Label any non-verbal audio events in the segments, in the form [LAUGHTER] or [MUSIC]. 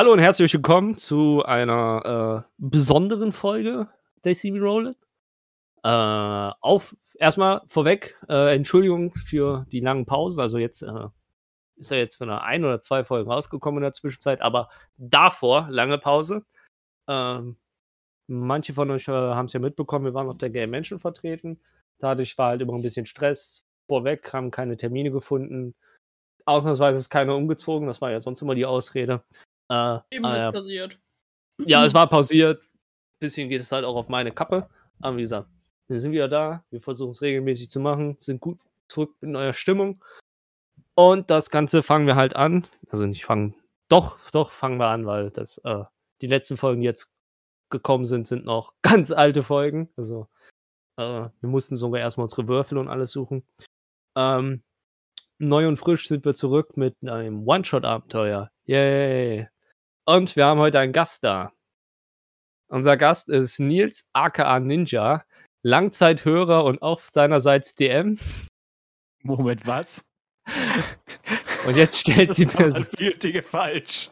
Hallo und herzlich willkommen zu einer äh, besonderen Folge der CB Roll. Äh, auf erstmal vorweg, äh, Entschuldigung für die langen Pausen. Also jetzt äh, ist er jetzt von einer ein oder zwei Folgen rausgekommen in der Zwischenzeit, aber davor lange Pause. Ähm, manche von euch äh, haben es ja mitbekommen, wir waren auf der Game Menschen vertreten. Dadurch war halt immer ein bisschen Stress vorweg, haben keine Termine gefunden. Ausnahmsweise ist keiner umgezogen, das war ja sonst immer die Ausrede. Äh, Eben äh, ist passiert. Ja, es war [LAUGHS] pausiert. Bisschen geht es halt auch auf meine Kappe. Aber wie gesagt, wir sind wieder da. Wir versuchen es regelmäßig zu machen, sind gut zurück in eurer Stimmung. Und das Ganze fangen wir halt an. Also nicht fangen, doch, doch fangen wir an, weil das, äh, die letzten Folgen, die jetzt gekommen sind, sind noch [LAUGHS] ganz alte Folgen. Also äh, wir mussten sogar erstmal unsere Würfel und alles suchen. Ähm, neu und frisch sind wir zurück mit einem One-Shot-Abenteuer. Yay! Und wir haben heute einen Gast da. Unser Gast ist Nils aka Ninja, Langzeithörer und auch seinerseits DM. Moment, was? Und jetzt stellt sie mir so. Dinge falsch.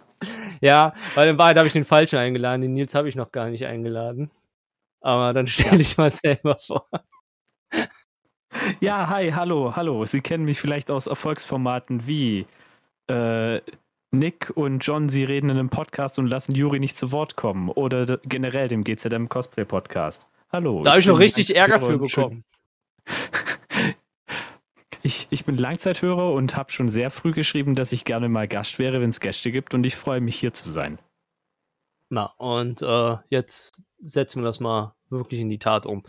Ja, weil in Wahrheit habe ich den falschen eingeladen. Den Nils habe ich noch gar nicht eingeladen. Aber dann stelle ich mal selber vor. Ja, hi, hallo, hallo. Sie kennen mich vielleicht aus Erfolgsformaten wie äh, Nick und John, sie reden in einem Podcast und lassen Juri nicht zu Wort kommen. Oder generell dem GZM Cosplay Podcast. Hallo. Da habe ich noch richtig Ärger für bekommen. [LAUGHS] Ich, ich bin Langzeithörer und habe schon sehr früh geschrieben, dass ich gerne mal Gast wäre, wenn es Gäste gibt und ich freue mich hier zu sein. Na, und äh, jetzt setzen wir das mal wirklich in die Tat um.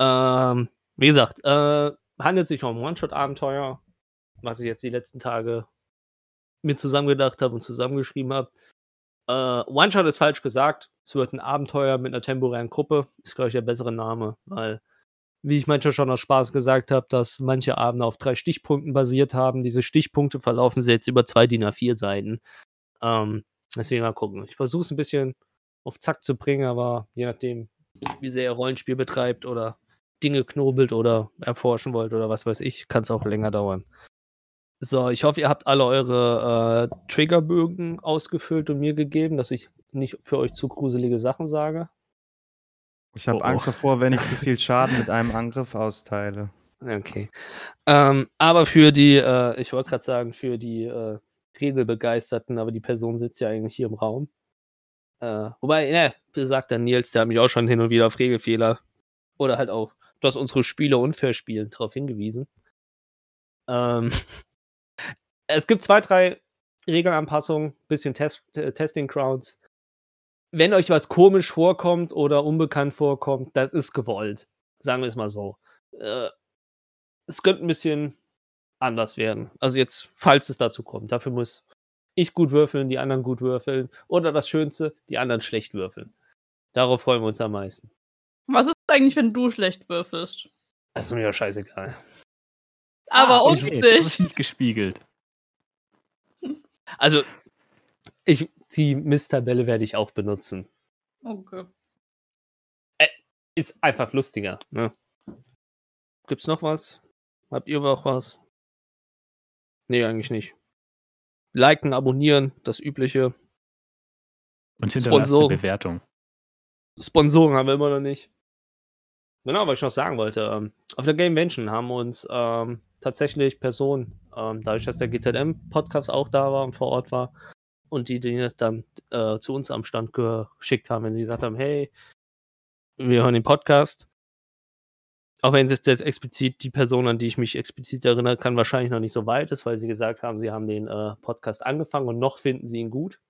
Ähm, wie gesagt, äh, handelt sich um ein One-Shot-Abenteuer, was ich jetzt die letzten Tage mir zusammengedacht habe und zusammengeschrieben habe. Äh, One-Shot ist falsch gesagt. Es wird ein Abenteuer mit einer temporären Gruppe. Ist, glaube ich, der bessere Name, weil, wie ich manchmal schon aus Spaß gesagt habe, dass manche Abende auf drei Stichpunkten basiert haben. Diese Stichpunkte verlaufen jetzt über zwei DIN A4 Seiten. Ähm, deswegen mal gucken. Ich versuche es ein bisschen auf Zack zu bringen, aber je nachdem, wie sehr ihr Rollenspiel betreibt oder Dinge knobelt oder erforschen wollt oder was weiß ich, kann es auch länger dauern. So, ich hoffe, ihr habt alle eure äh, Triggerbögen ausgefüllt und mir gegeben, dass ich nicht für euch zu gruselige Sachen sage. Ich habe oh, Angst oh. davor, wenn ich zu viel [LAUGHS] Schaden mit einem Angriff austeile. Okay. Ähm, aber für die, äh, ich wollte gerade sagen, für die äh, Regelbegeisterten, aber die Person sitzt ja eigentlich hier im Raum. Äh, wobei, ne, sagt der Nils, der hat mich auch schon hin und wieder auf Regelfehler oder halt auch dass unsere Spiele unfair spielen, darauf hingewiesen. Ähm, es gibt zwei, drei Regelanpassungen, bisschen Test, äh, Testing Crowds. Wenn euch was komisch vorkommt oder unbekannt vorkommt, das ist gewollt. Sagen wir es mal so. Äh, es könnte ein bisschen anders werden. Also jetzt, falls es dazu kommt. Dafür muss ich gut würfeln, die anderen gut würfeln. Oder das Schönste, die anderen schlecht würfeln. Darauf freuen wir uns am meisten. Was ist eigentlich, wenn du schlecht würfelst? Das ist mir ja scheißegal. Aber ah, uns ich, nicht. Das ist nicht gespiegelt. Also, ich, die Mist-Tabelle werde ich auch benutzen. Okay. Äh, ist einfach lustiger. Ne? Gibt's noch was? Habt ihr noch was? Nee, eigentlich nicht. Liken, abonnieren, das Übliche. Und hinterlassen eine Bewertung. Sponsoren haben wir immer noch nicht. Genau, was ich noch sagen wollte. Ähm, auf der Game Mention haben uns ähm, tatsächlich Personen, ähm, dadurch, dass der GZM-Podcast auch da war und vor Ort war, und die die dann äh, zu uns am Stand geschickt haben, wenn sie gesagt haben, hey, wir hören den Podcast. Auch wenn es jetzt explizit die Person, an die ich mich explizit erinnere, kann wahrscheinlich noch nicht so weit ist, weil sie gesagt haben, sie haben den äh, Podcast angefangen und noch finden sie ihn gut.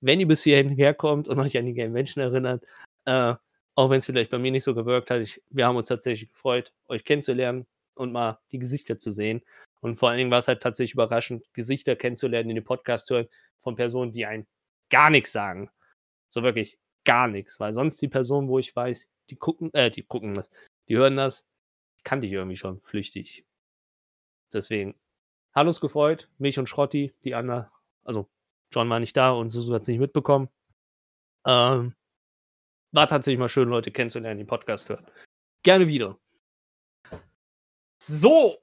Wenn ihr bis hierhin herkommt und euch an die Game Menschen erinnert, äh, auch wenn es vielleicht bei mir nicht so gewirkt hat, ich, wir haben uns tatsächlich gefreut, euch kennenzulernen und mal die Gesichter zu sehen. Und vor allen Dingen war es halt tatsächlich überraschend, Gesichter kennenzulernen in dem Podcast hören von Personen, die einen gar nichts sagen. So wirklich gar nichts. Weil sonst die Personen, wo ich weiß, die gucken, äh, die gucken das, die hören das, kannte ich irgendwie schon flüchtig. Deswegen, Hallos gefreut, mich und Schrotti, die anderen, also John war nicht da und Susu hat es nicht mitbekommen. Ähm, war tatsächlich mal schön, Leute kennenzulernen, die Podcast hören. Gerne wieder. So.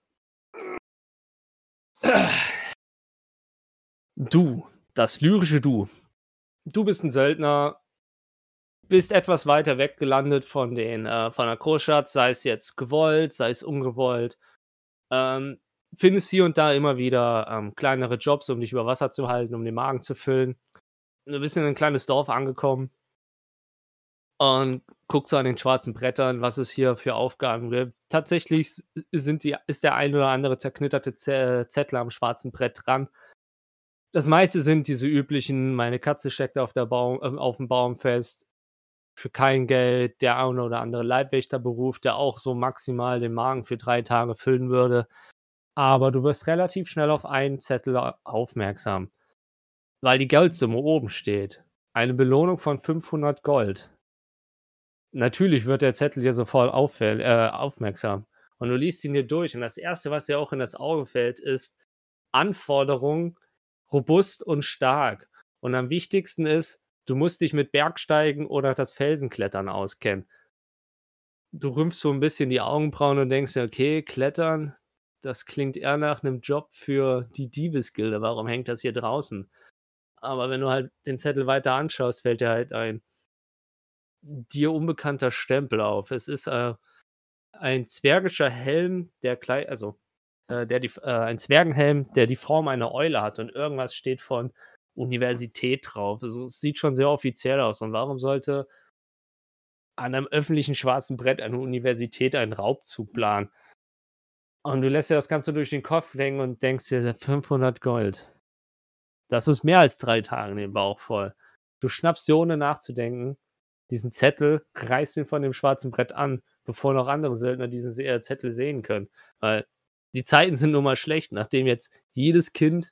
Du, das lyrische Du. Du bist ein Söldner, bist etwas weiter weg gelandet von den äh, von der Großstadt, sei es jetzt gewollt, sei es ungewollt. Ähm, findest hier und da immer wieder ähm, kleinere Jobs, um dich über Wasser zu halten, um den Magen zu füllen. Du bist in ein kleines Dorf angekommen und guckst so an den schwarzen Brettern, was es hier für Aufgaben gibt. Tatsächlich sind die, ist der ein oder andere zerknitterte Zettel am schwarzen Brett dran. Das meiste sind diese üblichen, meine Katze steckt auf, der Baum, äh, auf dem Baum fest, für kein Geld, der eine oder andere Leibwächterberuf, der auch so maximal den Magen für drei Tage füllen würde. Aber du wirst relativ schnell auf einen Zettel aufmerksam, weil die Geldsumme oben steht. Eine Belohnung von 500 Gold. Natürlich wird der Zettel dir sofort auffäll, äh, aufmerksam. Und du liest ihn dir durch. Und das Erste, was dir auch in das Auge fällt, ist Anforderung robust und stark. Und am wichtigsten ist, du musst dich mit Bergsteigen oder das Felsenklettern auskennen. Du rümpfst so ein bisschen die Augenbrauen und denkst okay, Klettern, das klingt eher nach einem Job für die Diebesgilde. Warum hängt das hier draußen? Aber wenn du halt den Zettel weiter anschaust, fällt dir halt ein dir unbekannter Stempel auf. Es ist äh, ein zwergischer Helm, der gleich, also äh, der die, äh, ein Zwergenhelm, der die Form einer Eule hat und irgendwas steht von Universität drauf. Also es sieht schon sehr offiziell aus. Und warum sollte an einem öffentlichen schwarzen Brett eine Universität einen Raubzug planen? Und du lässt dir das Ganze durch den Kopf hängen und denkst dir, 500 Gold. Das ist mehr als drei Tage den Bauch voll. Du schnappst dir ohne nachzudenken diesen Zettel, reißt ihn von dem schwarzen Brett an, bevor noch andere Söldner diesen Zettel sehen können. Weil die Zeiten sind nun mal schlecht, nachdem jetzt jedes Kind,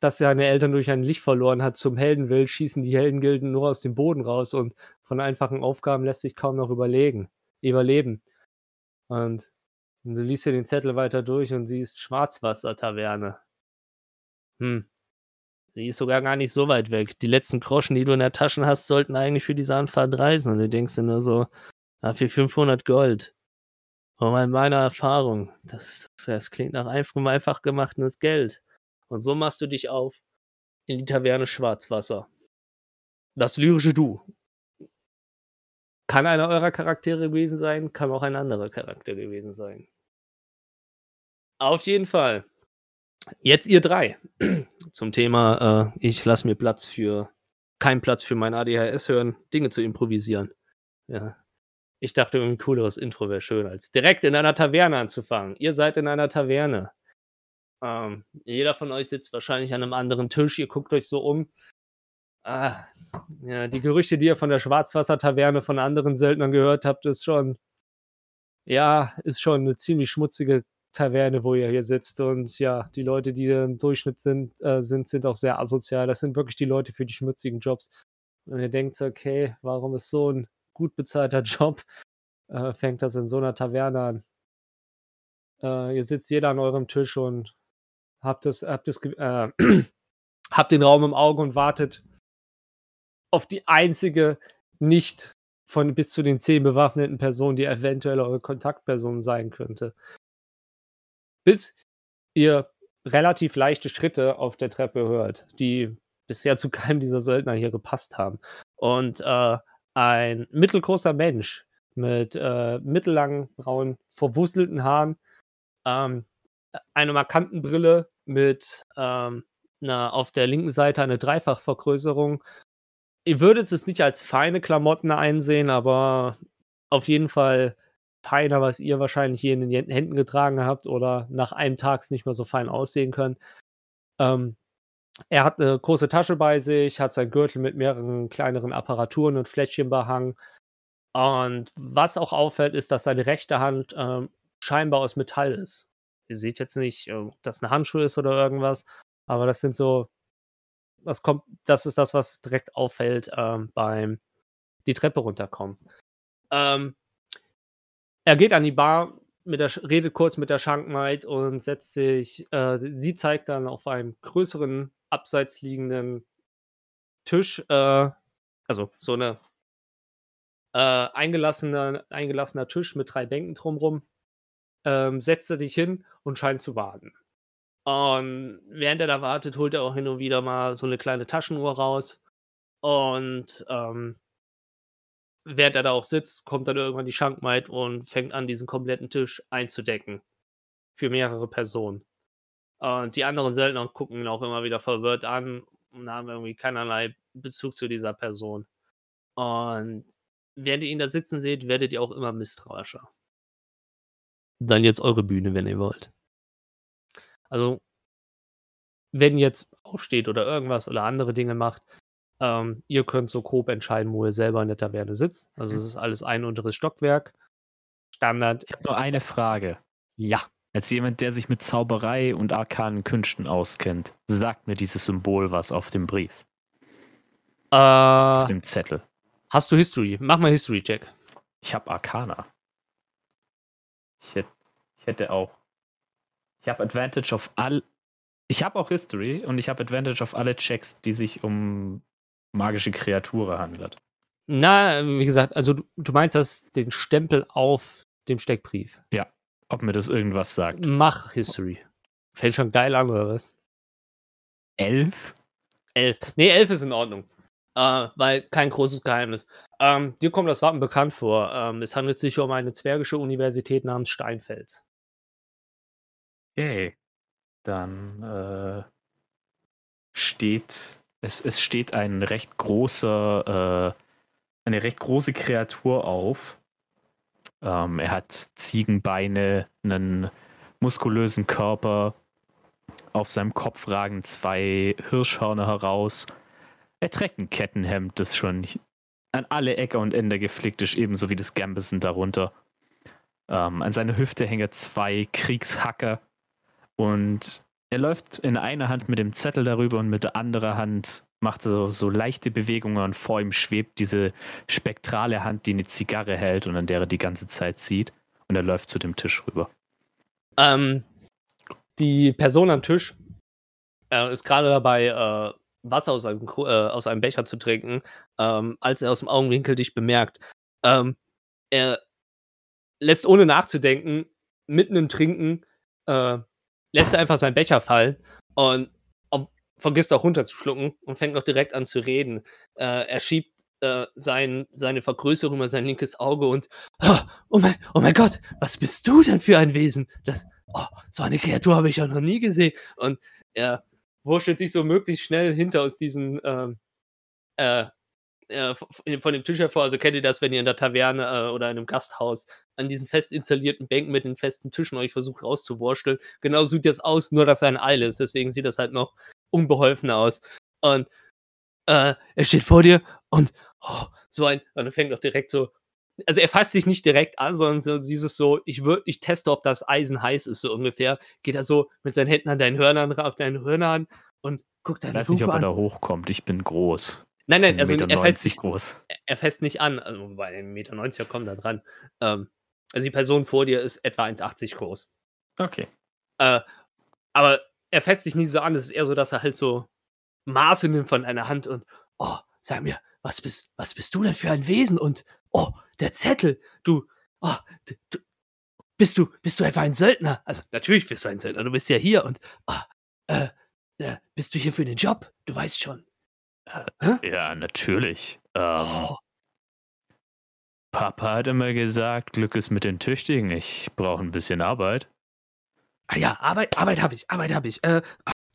das seine Eltern durch ein Licht verloren hat, zum Helden will, schießen die Heldengilden nur aus dem Boden raus und von einfachen Aufgaben lässt sich kaum noch überlegen, überleben. Und du liest dir den Zettel weiter durch und siehst Schwarzwasser-Taverne. Hm. Die ist sogar gar nicht so weit weg. Die letzten Groschen, die du in der Tasche hast, sollten eigentlich für diese Anfahrt reisen. Und du denkst dir nur so, ja, für 500 Gold. Aber in meiner Erfahrung, das, das klingt nach einfach, einfach gemachtes Geld. Und so machst du dich auf in die Taverne Schwarzwasser. Das lyrische Du. Kann einer eurer Charaktere gewesen sein, kann auch ein anderer Charakter gewesen sein. Auf jeden Fall. Jetzt ihr drei. Zum Thema, äh, ich lasse mir Platz für, keinen Platz für mein ADHS hören, Dinge zu improvisieren. Ja, ich dachte, ein cooleres Intro wäre schön, als direkt in einer Taverne anzufangen. Ihr seid in einer Taverne. Ähm, jeder von euch sitzt wahrscheinlich an einem anderen Tisch. Ihr guckt euch so um. Ah, ja, die Gerüchte, die ihr von der Schwarzwasser-Taverne von anderen Söldnern gehört habt, ist schon, ja, ist schon eine ziemlich schmutzige Taverne, wo ihr hier sitzt. Und ja, die Leute, die im Durchschnitt sind, äh, sind, sind auch sehr asozial. Das sind wirklich die Leute für die schmutzigen Jobs. Und ihr denkt, okay, warum ist so ein gut bezahlter [LAUGHS] Job, äh, fängt das in so einer Taverne an. Äh, ihr sitzt jeder an eurem Tisch und habt, das, habt, das, äh, [CLEARS THROAT] habt den Raum im Auge und wartet auf die einzige nicht von bis zu den zehn bewaffneten Personen, die eventuell eure Kontaktperson sein könnte. Bis ihr relativ leichte Schritte auf der Treppe hört, die bisher zu keinem dieser Söldner hier gepasst haben. Und äh, ein mittelgroßer Mensch mit äh, mittellangen, braunen, verwuselten Haaren, ähm, einer markanten Brille mit ähm, einer, auf der linken Seite eine Dreifachvergrößerung. Ihr würdet es nicht als feine Klamotten einsehen, aber auf jeden Fall feiner, was ihr wahrscheinlich hier in den Händen getragen habt oder nach einem Tag nicht mehr so fein aussehen können. Ähm, er hat eine große Tasche bei sich, hat seinen Gürtel mit mehreren kleineren Apparaturen und Fläschchen behangen. Und was auch auffällt, ist, dass seine rechte Hand ähm, scheinbar aus Metall ist. Ihr seht jetzt nicht, ob das eine Handschuh ist oder irgendwas, aber das sind so, das kommt, das ist das, was direkt auffällt ähm, beim die Treppe runterkommen. Ähm, er geht an die Bar, mit der, redet kurz mit der Schankmaid und setzt sich, äh, sie zeigt dann auf einem größeren abseits liegenden Tisch, äh, also so eine äh, eingelassener, eingelassener Tisch mit drei Bänken drumrum, ähm, setzt er dich hin und scheint zu warten. Und während er da wartet, holt er auch hin und wieder mal so eine kleine Taschenuhr raus. Und ähm, während er da auch sitzt, kommt dann irgendwann die Schankmaid und fängt an, diesen kompletten Tisch einzudecken. Für mehrere Personen. Und die anderen Söldner gucken ihn auch immer wieder verwirrt an und haben irgendwie keinerlei Bezug zu dieser Person. Und während ihr ihn da sitzen seht, werdet ihr auch immer misstrauischer. Dann jetzt eure Bühne, wenn ihr wollt. Also, wenn jetzt aufsteht oder irgendwas oder andere Dinge macht, ähm, ihr könnt so grob entscheiden, wo ihr selber in der Taverne sitzt. Also, es ist alles ein unteres Stockwerk. Standard. Ich habe nur eine Frage. Ja. Als jemand, der sich mit Zauberei und arkanen Künsten auskennt, sagt mir dieses Symbol was auf dem Brief. Äh, auf dem Zettel. Hast du History? Mach mal History-Check. Ich habe Arcana. Ich hätte, ich hätte auch. Ich habe Advantage auf all. Ich habe auch History und ich habe Advantage auf alle Checks, die sich um magische Kreaturen handelt. Na, wie gesagt, also du, du meinst das den Stempel auf dem Steckbrief. Ja ob mir das irgendwas sagt. Mach History. Fällt schon geil an, oder was? Elf? Elf. Nee, elf ist in Ordnung. Äh, weil kein großes Geheimnis. Ähm, dir kommt das Wappen bekannt vor. Ähm, es handelt sich um eine zwergische Universität namens Steinfels. Okay. Dann äh, steht, es, es steht ein recht großer, äh, eine recht große Kreatur auf, ähm, er hat Ziegenbeine, einen muskulösen Körper. Auf seinem Kopf ragen zwei Hirschhörner heraus. Er trägt ein Kettenhemd, das schon an alle Ecke und Ende geflickt ist, ebenso wie das Gambison darunter. Ähm, an seiner Hüfte hängen zwei Kriegshacker und er läuft in einer Hand mit dem Zettel darüber und mit der anderen Hand macht so, so leichte Bewegungen und vor ihm schwebt diese spektrale Hand, die eine Zigarre hält und an der er die ganze Zeit sieht. Und er läuft zu dem Tisch rüber. Ähm, die Person am Tisch äh, ist gerade dabei, äh, Wasser aus einem, äh, aus einem Becher zu trinken, ähm, als er aus dem Augenwinkel dich bemerkt. Ähm, er lässt ohne nachzudenken, mitten im Trinken, äh, lässt er einfach seinen Becher fallen und vergisst auch runterzuschlucken und fängt noch direkt an zu reden. Äh, er schiebt äh, sein, seine Vergrößerung über sein linkes Auge und oh, oh, mein, oh mein Gott, was bist du denn für ein Wesen? Das, oh, so eine Kreatur habe ich ja noch nie gesehen. Und er wurschtelt sich so möglichst schnell hinter aus diesen ähm, äh, äh, von dem Tisch hervor. Also kennt ihr das, wenn ihr in der Taverne äh, oder in einem Gasthaus an diesen fest installierten Bänken mit den festen Tischen euch versucht rauszuwursteln. Genau sieht das aus, nur dass er ein Eil ist. Deswegen sieht das halt noch unbeholfen aus. Und äh, er steht vor dir und oh, so ein, und er fängt doch direkt so, also er fasst sich nicht direkt an, sondern so dieses so, ich würde, ich teste, ob das Eisen heiß ist, so ungefähr. Geht er so mit seinen Händen an deinen Hörnern, auf deinen Hörnern und guckt deine Ich weiß nicht, ob er da hochkommt, ich bin groß. Nein, nein, also er fässt sich groß. Er fässt nicht an, also bei einem Meter 90 kommt da dran. Ähm, also die Person vor dir ist etwa 1,80 groß. Okay. Äh, aber er fässt sich nie so an. Es ist eher so, dass er halt so Maße nimmt von einer Hand und, oh, sag mir, was bist, was bist du denn für ein Wesen? Und, oh, der Zettel, du, oh, du, du bist du, bist du etwa ein Söldner? Also, natürlich bist du ein Söldner, du bist ja hier und, oh, äh, äh, bist du hier für den Job? Du weißt schon. Äh, ja, natürlich. Ähm, oh. Papa hat immer gesagt, Glück ist mit den Tüchtigen. Ich brauche ein bisschen Arbeit. Ah ja, Arbeit, Arbeit habe ich, Arbeit habe ich. Äh,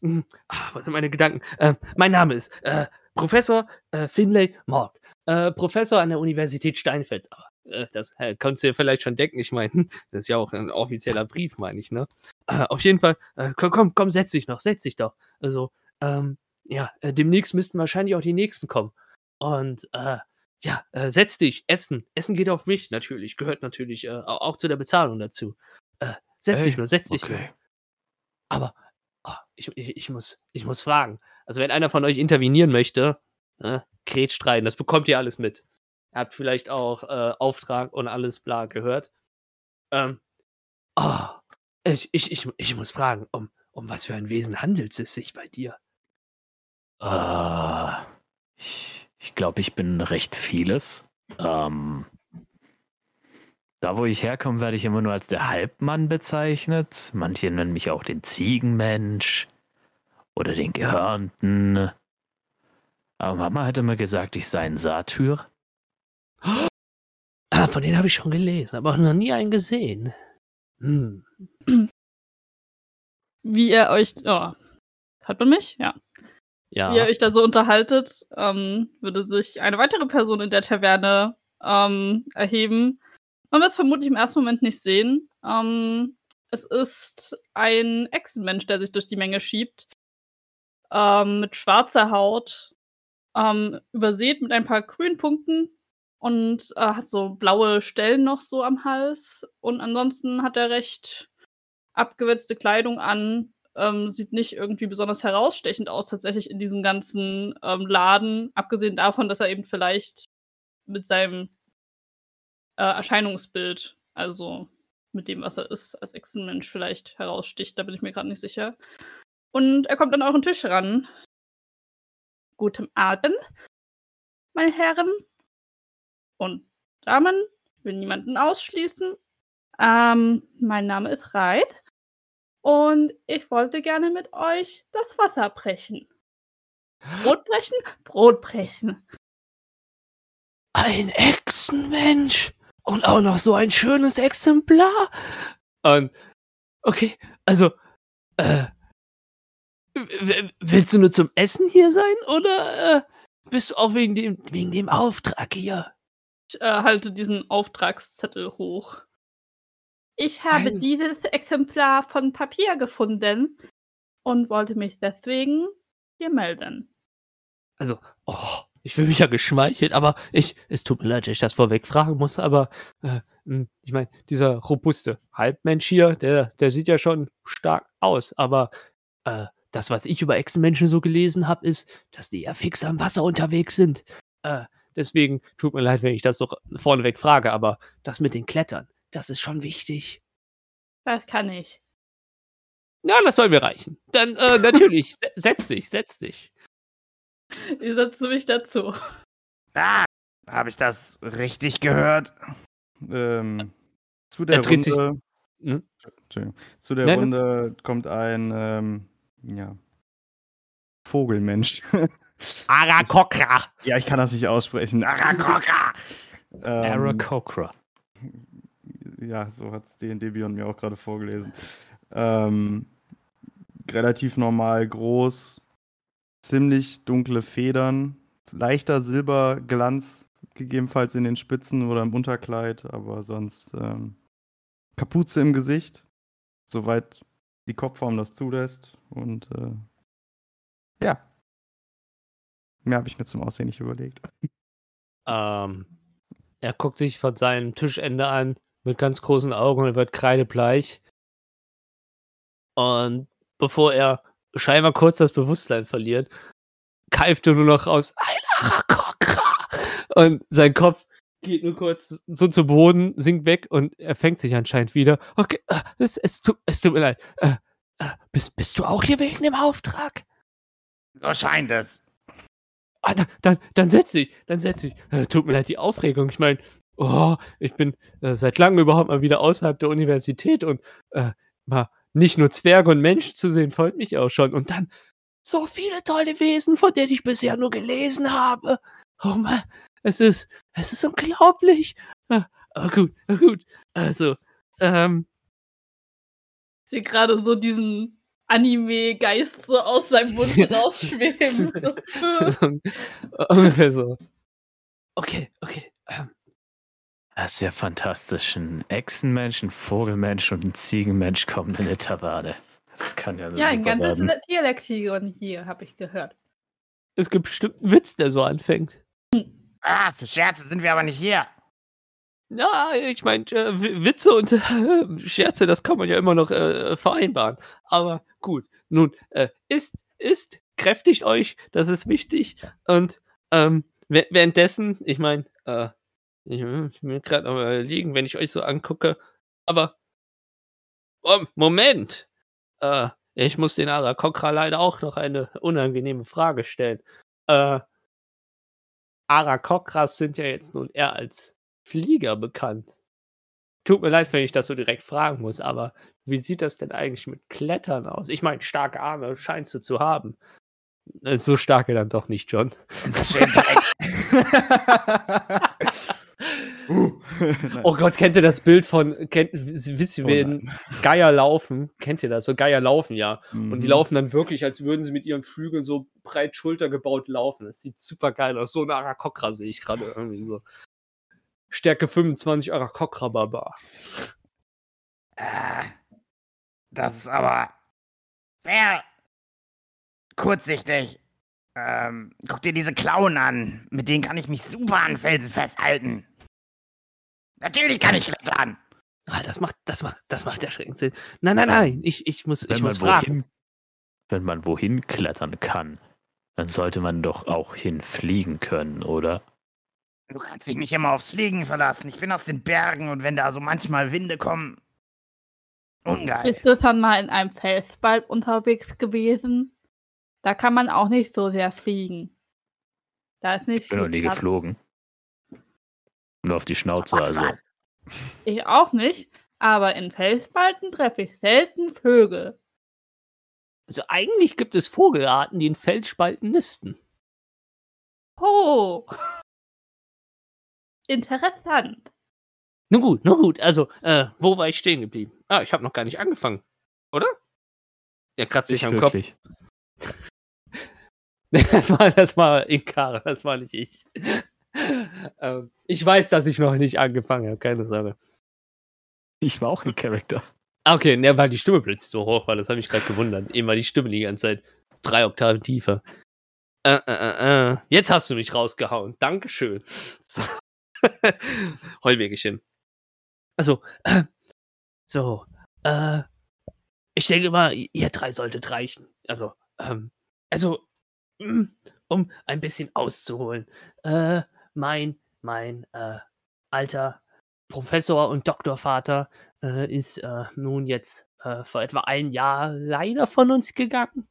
hm, ah, was sind meine Gedanken? Äh, mein Name ist äh, Professor äh, Finlay Morg, äh, Professor an der Universität Steinfels. Aber äh, das äh, kannst du dir vielleicht schon denken. Ich meine, [LAUGHS] das ist ja auch ein offizieller Brief, meine ich, ne? Auf jeden Fall, komm, komm, komm, setz dich noch, setz dich doch. Also, ähm, ja, demnächst müssten wahrscheinlich auch die nächsten kommen. Und äh, ja, äh, setz dich, Essen. Essen geht auf mich natürlich, gehört natürlich äh, auch zu der Bezahlung dazu. Äh, Setz hey, dich nur, setz dich okay. nur. Aber oh, ich, ich, ich, muss, ich muss fragen. Also, wenn einer von euch intervenieren möchte, ne, Kretsch rein, das bekommt ihr alles mit. Ihr habt vielleicht auch äh, Auftrag und alles bla gehört. Ähm, oh, ich, ich, ich, ich muss fragen, um, um was für ein Wesen handelt es sich bei dir? Uh, ich ich glaube, ich bin recht vieles. Ähm, Da, wo ich herkomme, werde ich immer nur als der Halbmann bezeichnet. Manche nennen mich auch den Ziegenmensch oder den Gehörnten. Aber Mama hat immer gesagt, ich sei ein Satyr. [GASPS] Ah, von denen habe ich schon gelesen, aber noch nie einen gesehen. Hm. Wie ihr euch. Oh. Hat man mich? Ja. Ja. Wie ihr euch da so unterhaltet, ähm, würde sich eine weitere Person in der Taverne ähm, erheben. Man wird es vermutlich im ersten Moment nicht sehen. Ähm, es ist ein Echsenmensch, der sich durch die Menge schiebt. Ähm, mit schwarzer Haut, ähm, übersät mit ein paar Grünpunkten und äh, hat so blaue Stellen noch so am Hals. Und ansonsten hat er recht abgewetzte Kleidung an. Ähm, sieht nicht irgendwie besonders herausstechend aus, tatsächlich in diesem ganzen ähm, Laden. Abgesehen davon, dass er eben vielleicht mit seinem äh, Erscheinungsbild, also mit dem, was er ist, als Echsenmensch vielleicht heraussticht. Da bin ich mir gerade nicht sicher. Und er kommt an euren Tisch ran. Guten Abend, meine Herren und Damen. Ich will niemanden ausschließen. Ähm, mein Name ist Reit und ich wollte gerne mit euch das Wasser brechen. Brot brechen? Brot brechen. Ein Echsenmensch und auch noch so ein schönes Exemplar. Und okay, also äh, willst du nur zum Essen hier sein oder äh, bist du auch wegen dem wegen dem Auftrag hier? Ich äh, halte diesen Auftragszettel hoch. Ich habe Ein- dieses Exemplar von Papier gefunden und wollte mich deswegen hier melden. Also, oh, ich fühle mich ja geschmeichelt, aber ich, es tut mir leid, dass ich das vorweg fragen muss, aber äh, mh, ich meine, dieser robuste Halbmensch hier, der, der sieht ja schon stark aus, aber äh, das, was ich über Echsenmenschen so gelesen habe, ist, dass die ja fix am Wasser unterwegs sind. Äh, deswegen tut mir leid, wenn ich das so vorneweg frage, aber das mit den Klettern, das ist schon wichtig. Das kann ich. Na, das soll mir reichen. Dann äh, [LAUGHS] natürlich, se- setz dich, setz dich. Ich setze mich dazu. Ah, habe ich das richtig gehört? Ähm, zu der Er sich- Runde. Hm? Entschuldigung. Zu der Nein. Runde kommt ein ähm, ja, Vogelmensch. [LAUGHS] Arakokra. ja, ich kann das nicht aussprechen. Arakokra! Ähm, Aarakocra. Ja, so hat es D&D Beyond mir auch gerade vorgelesen. Ähm, relativ normal groß, ziemlich dunkle Federn, leichter Silberglanz, gegebenenfalls in den Spitzen oder im Unterkleid, aber sonst ähm, Kapuze im Gesicht, soweit die Kopfform das zulässt. Und äh, ja, mehr habe ich mir zum Aussehen nicht überlegt. Ähm, er guckt sich von seinem Tischende an mit ganz großen Augen und wird kreidebleich. Und bevor er scheinbar kurz das Bewusstsein verliert, keift er nur noch Arakokra! Und sein Kopf geht nur kurz so zu Boden, sinkt weg und er fängt sich anscheinend wieder. Okay, äh, es, es, tut, es tut mir leid. Äh, äh, bist, bist du auch hier wegen dem Auftrag? So scheint es. Ah, dann, dann, dann setz dich, dann setz dich. Äh, tut mir leid, die Aufregung. Ich meine, oh, ich bin äh, seit langem überhaupt mal wieder außerhalb der Universität und äh, mal nicht nur Zwerge und Menschen zu sehen, freut mich auch schon. Und dann so viele tolle Wesen, von denen ich bisher nur gelesen habe. Oh Mann, es ist, es ist unglaublich. Ah, aber gut, ah, gut. Also, ähm, Ich sehe gerade so diesen Anime-Geist so aus seinem Mund [LAUGHS] rausschweben. Ungefähr so. Okay, okay. Ähm, Das ist ja fantastisch. Ein Echsenmensch, ein Vogelmensch und ein Ziegenmensch kommen in eine Taverne. Das kann ja, ja, ein ganzes. Tierlexikon hier, habe ich gehört. es gibt bestimmt einen Witz, der so anfängt. Ah, für Scherze sind wir aber nicht hier. Ja, ich meine, äh, Witze und äh, [LAUGHS] Scherze, das kann man ja immer noch äh, vereinbaren. Aber gut, nun, äh, isst, isst, kräftigt euch, das ist wichtig. Und ähm, wä- währenddessen, ich meine, äh, ich, bin gerade am überlegen, wenn ich euch so angucke, aber oh, Moment, äh, ich muss den Arakokra leider auch noch eine unangenehme Frage stellen. Äh, Arakokras sind ja jetzt nun eher als Flieger bekannt. tut mir leid, wenn ich das so direkt fragen muss, aber wie sieht das denn eigentlich mit Klettern aus? Ich meine, starke Arme scheinst du zu haben. Äh, So starke dann doch nicht, John. [LAUGHS] [LAUGHS] uh. [LAUGHS] Oh Gott, kennt ihr das Bild von, kennt, wisst ihr, Oh wenn Geier laufen? Kennt ihr das? So Geier laufen ja. Und die Mhm. laufen dann wirklich, als würden sie mit ihren Flügeln so breit schultergebaut laufen. Das sieht super geil aus. So eine Arakokra sehe ich gerade irgendwie so. Stärke 25 Arakokra Baba. Äh, das ist aber sehr kurzsichtig. Ähm, guck dir diese Klauen an. Mit denen kann ich mich super an Felsen festhalten. Natürlich kann ich klettern. Ah, das macht, das macht, das macht erschreckend Sinn. Nein, nein, nein. Ich, ich muss, ich Wenn muss man, fragen. wohin, wenn man wohin klettern kann, dann sollte man doch auch hinfliegen können, oder? Du kannst dich nicht immer aufs Fliegen verlassen. Ich bin aus den Bergen und wenn da so manchmal Winde kommen. Ungeil. Bist du schon mal in einem Felsspalt unterwegs gewesen? Da kann man auch nicht so sehr fliegen. Da ist nicht Ich bin noch viel nie geflogen. Nur auf die Schnauze, Was also. war's? [LAUGHS] Ich auch nicht, aber in Felsspalten treffe ich selten Vögel. Also eigentlich gibt es Vogelarten, die in Felsspalten nisten. Oh. [LAUGHS] Interessant. Nun gut, nun gut. Also, äh, wo war ich stehen geblieben? Ah, ich habe noch gar nicht angefangen. Oder? Er kratzt sich am Kopf. wirklich. [LAUGHS] Das war, das war Inkara, das war nicht ich. [LAUGHS] ähm, ich weiß, dass ich noch nicht angefangen habe, keine Sorge. Ich war auch ein Charakter. Okay, ne, weil die Stimme plötzlich so hoch war, das habe ich gerade gewundert. Eben war die Stimme die ganze Zeit drei Oktaven tiefer. Äh, äh, äh, äh. Jetzt hast du mich rausgehauen. Dankeschön. [LAUGHS] So. Heulwägelchen. Also, äh, [CLEARS THROAT] so, äh, ich denke mal, ihr drei solltet reichen. Also, ähm, also, mm, um ein bisschen auszuholen. Äh, mein, mein, äh, alter Professor und Doktorvater äh, ist äh, nun jetzt äh, vor etwa ein Jahr leider von uns gegangen.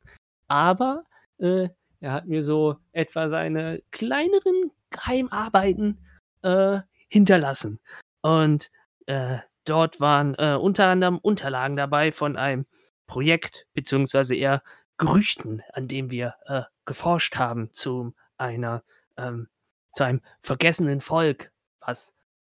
Aber äh, er hat mir so etwa seine kleineren Geheimarbeiten hinterlassen. Und dort waren unter anderem Unterlagen dabei von einem Projekt, beziehungsweise eher Gerüchten, an dem wir äh, geforscht haben zu einer, ähm, zu einem vergessenen Volk, was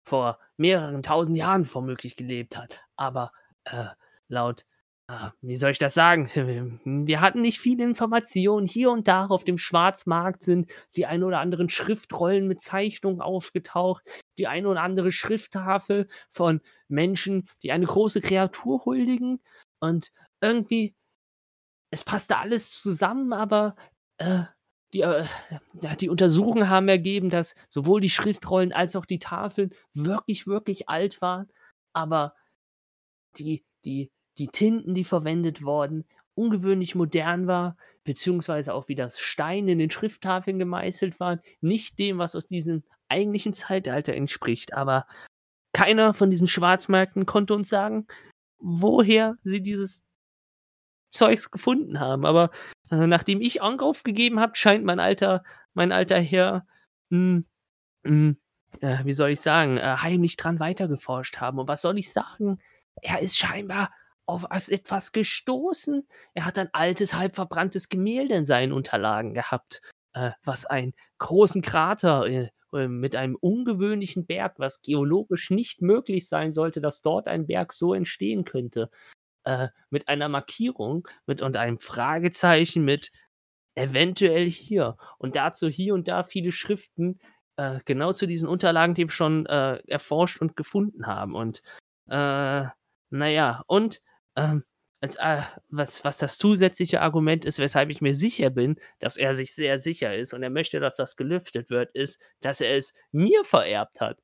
vor mehreren tausend Jahren womöglich gelebt hat. Aber äh, laut, äh, wie soll ich das sagen? [LAUGHS] Wir hatten nicht viele Informationen. Hier und da auf dem Schwarzmarkt sind die ein oder anderen Schriftrollen mit Zeichnungen aufgetaucht, die ein oder andere Schrifttafel von Menschen, die eine große Kreatur huldigen. Und irgendwie, es passte alles zusammen, aber äh, die, äh, die Untersuchungen haben ergeben, dass sowohl die Schriftrollen als auch die Tafeln wirklich, wirklich alt waren, aber die, die, die Tinten, die verwendet wurden, ungewöhnlich modern war, beziehungsweise auch wie das Stein in den Schrifttafeln gemeißelt waren, nicht dem, was aus diesem eigentlichen Zeitalter entspricht. Aber keiner von diesen Schwarzmärkten konnte uns sagen, woher sie dieses Zeugs gefunden haben. Aber äh, nachdem ich Ankauf gegeben habe, scheint mein alter, mein alter Herr, mh, mh, äh, wie soll ich sagen, äh, heimlich dran weitergeforscht haben. Und was soll ich sagen? Er ist scheinbar auf, auf etwas gestoßen. Er hat ein altes, halb verbranntes Gemälde in seinen Unterlagen gehabt, äh, was einen großen Krater äh, äh, mit einem ungewöhnlichen Berg, was geologisch nicht möglich sein sollte, dass dort ein Berg so entstehen könnte, äh, mit einer Markierung mit und einem Fragezeichen mit eventuell hier. Und dazu hier und da viele Schriften, äh, genau zu diesen Unterlagen, die wir schon äh, erforscht und gefunden haben. Und äh, naja, und ähm, als, äh, was, was das zusätzliche Argument ist, weshalb ich mir sicher bin, dass er sich sehr sicher ist und er möchte, dass das gelüftet wird, ist, dass er es mir vererbt hat.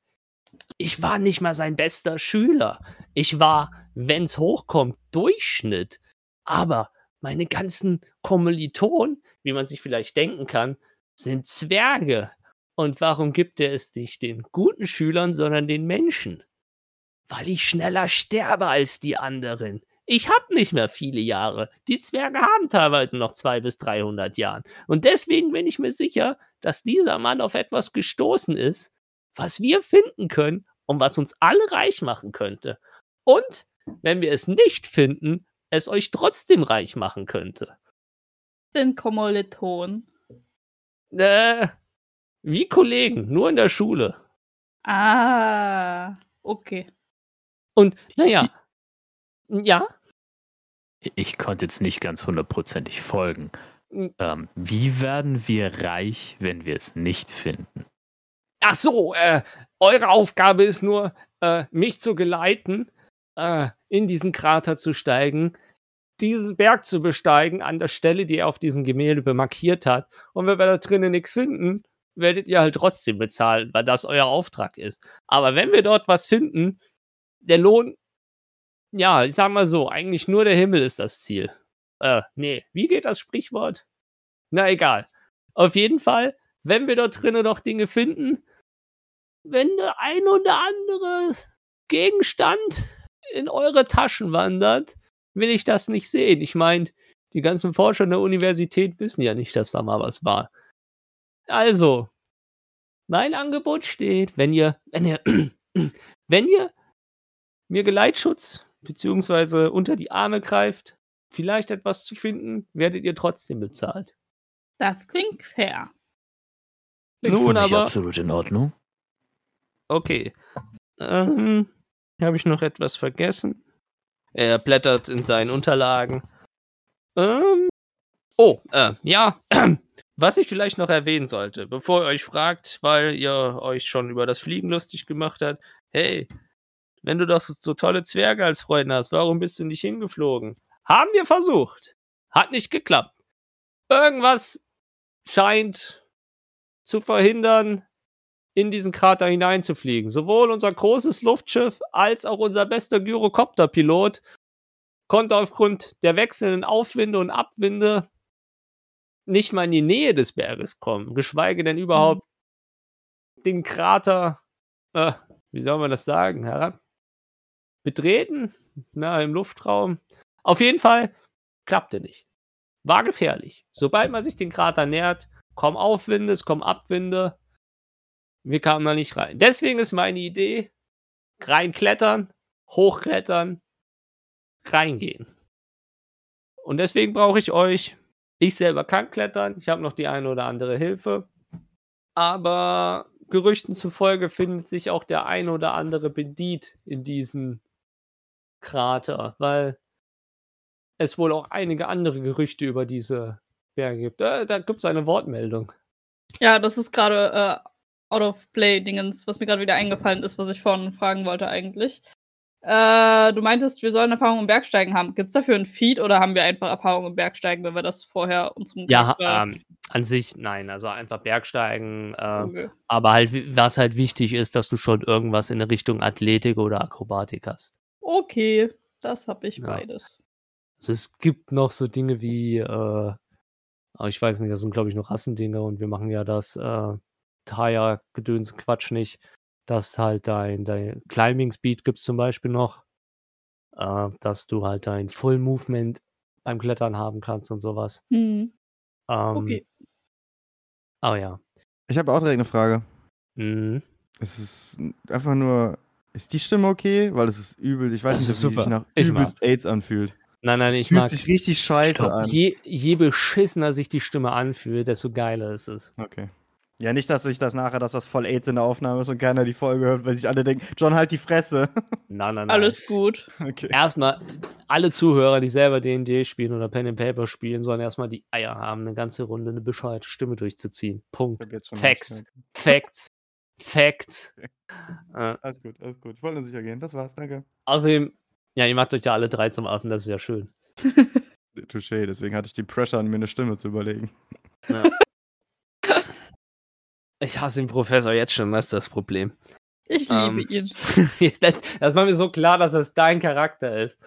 Ich war nicht mal sein bester Schüler. Ich war, wenn's hochkommt, Durchschnitt. Aber meine ganzen Kommilitonen, wie man sich vielleicht denken kann, sind Zwerge. Und warum gibt er es nicht den guten Schülern, sondern den Menschen? Weil ich schneller sterbe als die anderen. Ich habe nicht mehr viele Jahre. Die Zwerge haben teilweise noch 200 bis 300 Jahre. Und deswegen bin ich mir sicher, dass dieser Mann auf etwas gestoßen ist, was wir finden können, und was uns alle reich machen könnte. Und wenn wir es nicht finden, es euch trotzdem reich machen könnte. Den Kommiliton. Äh, wie Kollegen, nur in der Schule. Ah, okay. Und naja, ja, Ich konnte jetzt nicht ganz hundertprozentig folgen. Mm. Ähm, wie werden wir reich, wenn wir es nicht finden? Ach so, äh, eure Aufgabe ist nur, äh, mich zu geleiten, äh, in diesen Krater zu steigen, diesen Berg zu besteigen an der Stelle, die er auf diesem Gemälde bemarkiert hat. Und wenn wir da drinnen nichts finden, werdet ihr halt trotzdem bezahlen, weil das euer Auftrag ist. Aber wenn wir dort was finden, der Lohn, ja, ich sag mal so, eigentlich nur der Himmel ist das Ziel. Äh, nee, wie geht das Sprichwort? Na egal. Auf jeden Fall, wenn wir dort drinnen noch Dinge finden, wenn der ein oder andere Gegenstand in eure Taschen wandert, will ich das nicht sehen. Ich meine, die ganzen Forscher in der Universität wissen ja nicht, dass da mal was war. Also, mein Angebot steht, wenn ihr, wenn ihr, [CLEARS THROAT] wenn ihr mir Geleitschutz beziehungsweise unter die Arme greift, vielleicht etwas zu finden, werdet ihr trotzdem bezahlt. Das klingt fair. Klingt Nun aber- absolut in Ordnung. Okay. Ähm, habe ich noch etwas vergessen? Er blättert in seinen Unterlagen. Ähm, oh, äh, ja. [CLEARS THROAT] Was ich vielleicht noch erwähnen sollte, bevor ihr euch fragt, weil ihr euch schon über das Fliegen lustig gemacht habt. Hey, wenn du doch so tolle Zwerge als Freunde hast, warum bist du nicht hingeflogen? Haben wir versucht. Hat nicht geklappt. Irgendwas scheint zu verhindern, in diesen Krater hineinzufliegen. Sowohl unser großes Luftschiff als auch unser bester Gyrocopter-Pilot konnte aufgrund der wechselnden Aufwinde und Abwinde nicht mal in die Nähe des Berges kommen, geschweige denn überhaupt den Krater, äh, wie soll man das sagen, herab betreten, na, im Luftraum. Auf jeden Fall klappte nicht. War gefährlich. Sobald man sich den Krater nähert, kommen Aufwinde, es kommen Abwinde. Wir kamen da nicht rein. Deswegen ist meine Idee, reinklettern, hochklettern, reingehen. Und deswegen brauche ich euch. Ich selber kann klettern. Ich habe noch die eine oder andere Hilfe. Aber Gerüchten zufolge findet sich auch der ein oder andere Bandit in diesem Krater, weil es wohl auch einige andere Gerüchte über diese Berge gibt. Äh, da gibt es eine Wortmeldung. Ja, das ist gerade äh, out of play Dingens, was mir gerade wieder eingefallen ist, was ich vorhin fragen wollte eigentlich. Äh, du meintest, wir sollen Erfahrung im Bergsteigen haben. Gibt es dafür ein Feed oder haben wir einfach Erfahrung im Bergsteigen, wenn wir das vorher unserem Ja, ähm, an sich nein. Also einfach Bergsteigen. Äh, Okay. Aber halt, was halt wichtig ist, dass du schon irgendwas in der Richtung Athletik oder Akrobatik hast. okay, das habe ich Ja. beides. Also es gibt noch so Dinge wie, äh, aber ich weiß nicht, das sind glaube ich noch Rassendinge und wir machen ja das äh, Tire-Gedöns Quatsch nicht. dass halt dein, dein Climbing Speed gibt es zum Beispiel noch, äh, dass du halt dein Full Movement beim Klettern haben kannst und sowas. Hm. Ähm, Okay. Aber ja. Ich habe auch direkt eine Frage. Mhm. Es ist einfach nur. Ist die Stimme okay? Weil es ist übel. Ich weiß Das nicht, ist wie sich super. nach Ich übelst AIDS anfühlt. Nein, nein, Es ich fühlt mag. sich richtig scheiße Stopp. an. Je, je beschissener sich die Stimme anfühlt, desto geiler ist es. Okay. Ja, nicht, dass ich das nachher, dass das voll AIDS in der Aufnahme ist und keiner die Folge hört, weil sich alle denken, John, halt die Fresse. [LAUGHS] Nein, nein, nein. Alles gut. Okay. Erstmal, alle Zuhörer, die selber D&D spielen oder Pen and Paper spielen, sollen erstmal die Eier haben, eine ganze Runde eine bescheuerte Stimme durchzuziehen. Punkt. Facts. Facts. Facts. Äh, Alles gut, alles gut. Ich wollte nur sicher gehen. Das war's, danke. außerdem, ja, ihr macht euch ja alle drei zum Affen, das ist ja schön. Touché, deswegen hatte ich die Pressure an mir eine Stimme zu überlegen. [LAUGHS] Ich hasse den Professor jetzt schon, das ist das Problem. Ich liebe Ähm. ihn. [LAUGHS] das, war mir so klar, dass das dein Charakter ist.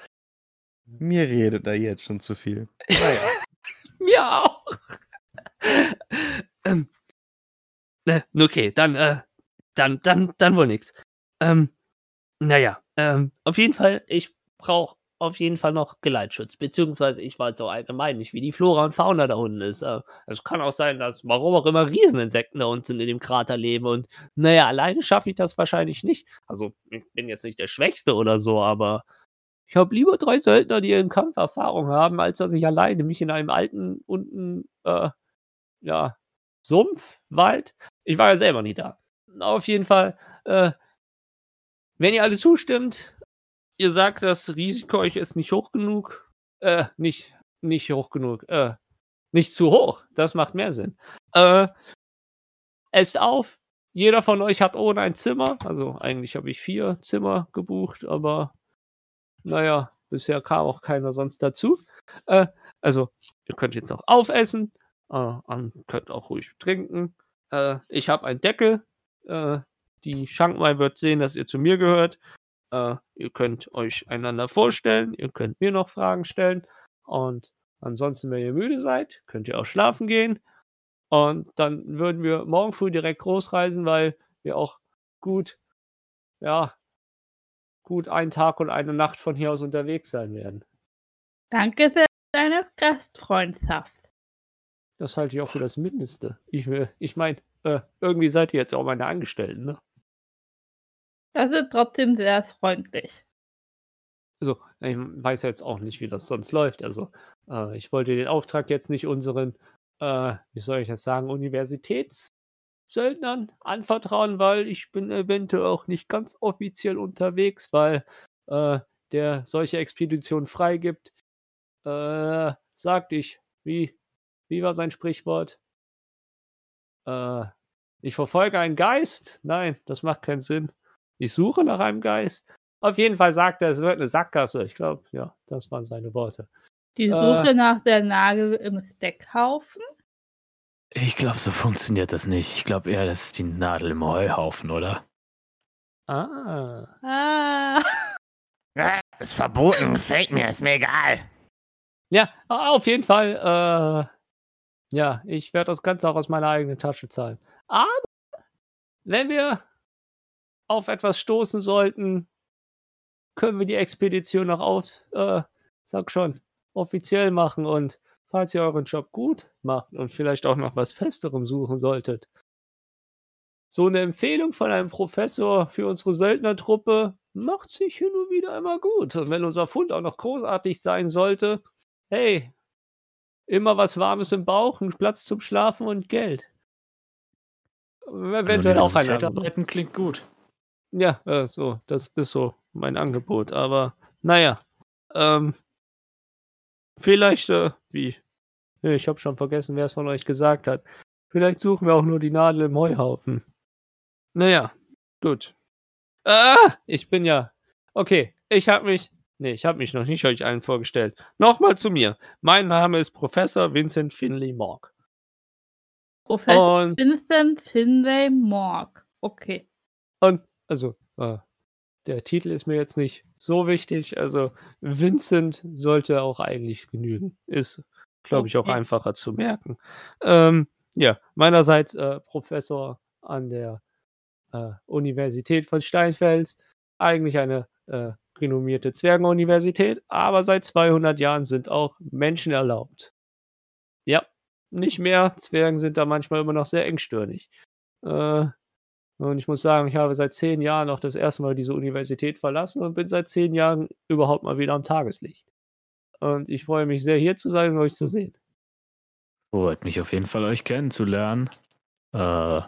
Mir redet er jetzt schon zu viel. [LAUGHS] Mir auch. ähm, ne, okay, dann, äh, dann, dann, dann wohl nix. Ähm, naja, ähm, auf jeden Fall, ich brauche auf jeden Fall noch Geleitschutz, beziehungsweise ich weiß auch allgemein nicht, wie die Flora und Fauna da unten ist. Äh, Es kann auch sein, dass, warum auch immer, Rieseninsekten da unten in dem Krater leben und naja, alleine schaffe ich das wahrscheinlich nicht. Also, ich bin jetzt nicht der Schwächste oder so, aber ich habe lieber drei Söldner, die in Kampferfahrung haben, als dass ich alleine mich in einem alten, unten, äh, ja, Sumpf, Wald. Ich war ja selber nie da. Auf jeden Fall, äh, wenn ihr alle zustimmt, ihr sagt, das Risiko euch ist nicht hoch genug, äh, nicht, nicht hoch genug, äh, nicht zu hoch. Das macht mehr Sinn. Äh, esst auf. Jeder von euch hat ohne ein Zimmer. Also eigentlich habe ich vier Zimmer gebucht, aber naja, bisher kam auch keiner sonst dazu. Äh, also, ihr könnt jetzt auch aufessen, äh, könnt auch ruhig trinken. Äh, ich habe einen Deckel. Äh, die Schankmai wird sehen, dass ihr zu mir gehört. Äh, ihr könnt euch einander vorstellen, ihr könnt mir noch Fragen stellen. Und ansonsten, wenn ihr müde seid, könnt ihr auch schlafen gehen. Und dann würden wir morgen früh direkt großreisen, weil wir auch gut, ja, gut einen Tag und eine Nacht von hier aus unterwegs sein werden. Danke für deine Gastfreundschaft. Das halte ich auch für das Mindeste. Ich, will- ich meine, äh, irgendwie seid ihr jetzt auch meine Angestellten, ne? Ist trotzdem sehr freundlich. Also, ich weiß jetzt auch nicht, wie das sonst läuft. Also, äh, ich wollte den Auftrag jetzt nicht unseren, äh, wie soll ich das sagen, Universitätssöldnern anvertrauen, weil ich bin eventuell auch nicht ganz offiziell unterwegs, weil äh, der solche Expeditionen freigibt. Äh, sagt ich, wie, wie war sein Sprichwort? Äh, ich verfolge einen Geist? Nein, das macht keinen Sinn. Ich suche nach einem Geist. Auf jeden Fall sagt er, es wird eine Sackgasse. Ich glaube, ja, das waren seine Worte. Die Äh. Suche nach der Nagel im Steckhaufen? Ich glaube, so funktioniert das nicht. Ich glaube eher, das ist die Nadel im Heuhaufen, oder? Ah. Ah. Ja, [LAUGHS] ist verboten, gefällt mir, ist mir egal. Ja, auf jeden Fall. Äh, ja, ich werde das Ganze auch aus meiner eigenen Tasche zahlen. Aber wenn wir auf etwas stoßen sollten, können wir die Expedition noch auf, äh, sag schon, offiziell machen. Und falls ihr euren Job gut macht und vielleicht auch noch was Festerem suchen solltet, so eine Empfehlung von einem Professor für unsere Söldnertruppe macht sich hin und wieder immer gut. Und wenn unser Fund auch noch großartig sein sollte, hey, immer was Warmes im Bauch, ein Platz zum Schlafen und Geld. Eventuell auch ein arbeiten klingt gut. Ja, äh, so, das ist so mein Angebot. Aber naja, ähm, vielleicht, äh, wie? Ja, Ich habe schon vergessen, wer es von euch gesagt hat. Vielleicht suchen wir auch nur die Nadel im Heuhaufen. Naja, gut. Ah, ich bin ja. Okay, ich habe mich. Nee, ich habe mich noch nicht euch allen vorgestellt. Nochmal zu mir. Mein Name ist Professor Vincent Finley Morg. Professor Und Vincent Finlay Morg. Okay. Und also, äh, der Titel ist mir jetzt nicht so wichtig. Also, Vincent sollte auch eigentlich genügen. Ist, glaube ich, auch Okay. einfacher zu merken. Ähm, ja, meinerseits äh, Professor an der äh, Universität von Steinfels. Eigentlich eine äh, renommierte Zwergenuniversität, aber seit 200 Jahren sind auch Menschen erlaubt. Ja, nicht mehr. Zwergen sind da manchmal immer noch sehr engstirnig. Äh, und ich muss sagen, ich habe seit zehn Jahren auch das erste Mal diese Universität verlassen und bin seit zehn Jahren überhaupt mal wieder am Tageslicht. Und ich freue mich sehr, hier zu sein und euch zu sehen. Freut mich auf jeden Fall, euch kennenzulernen. Äh,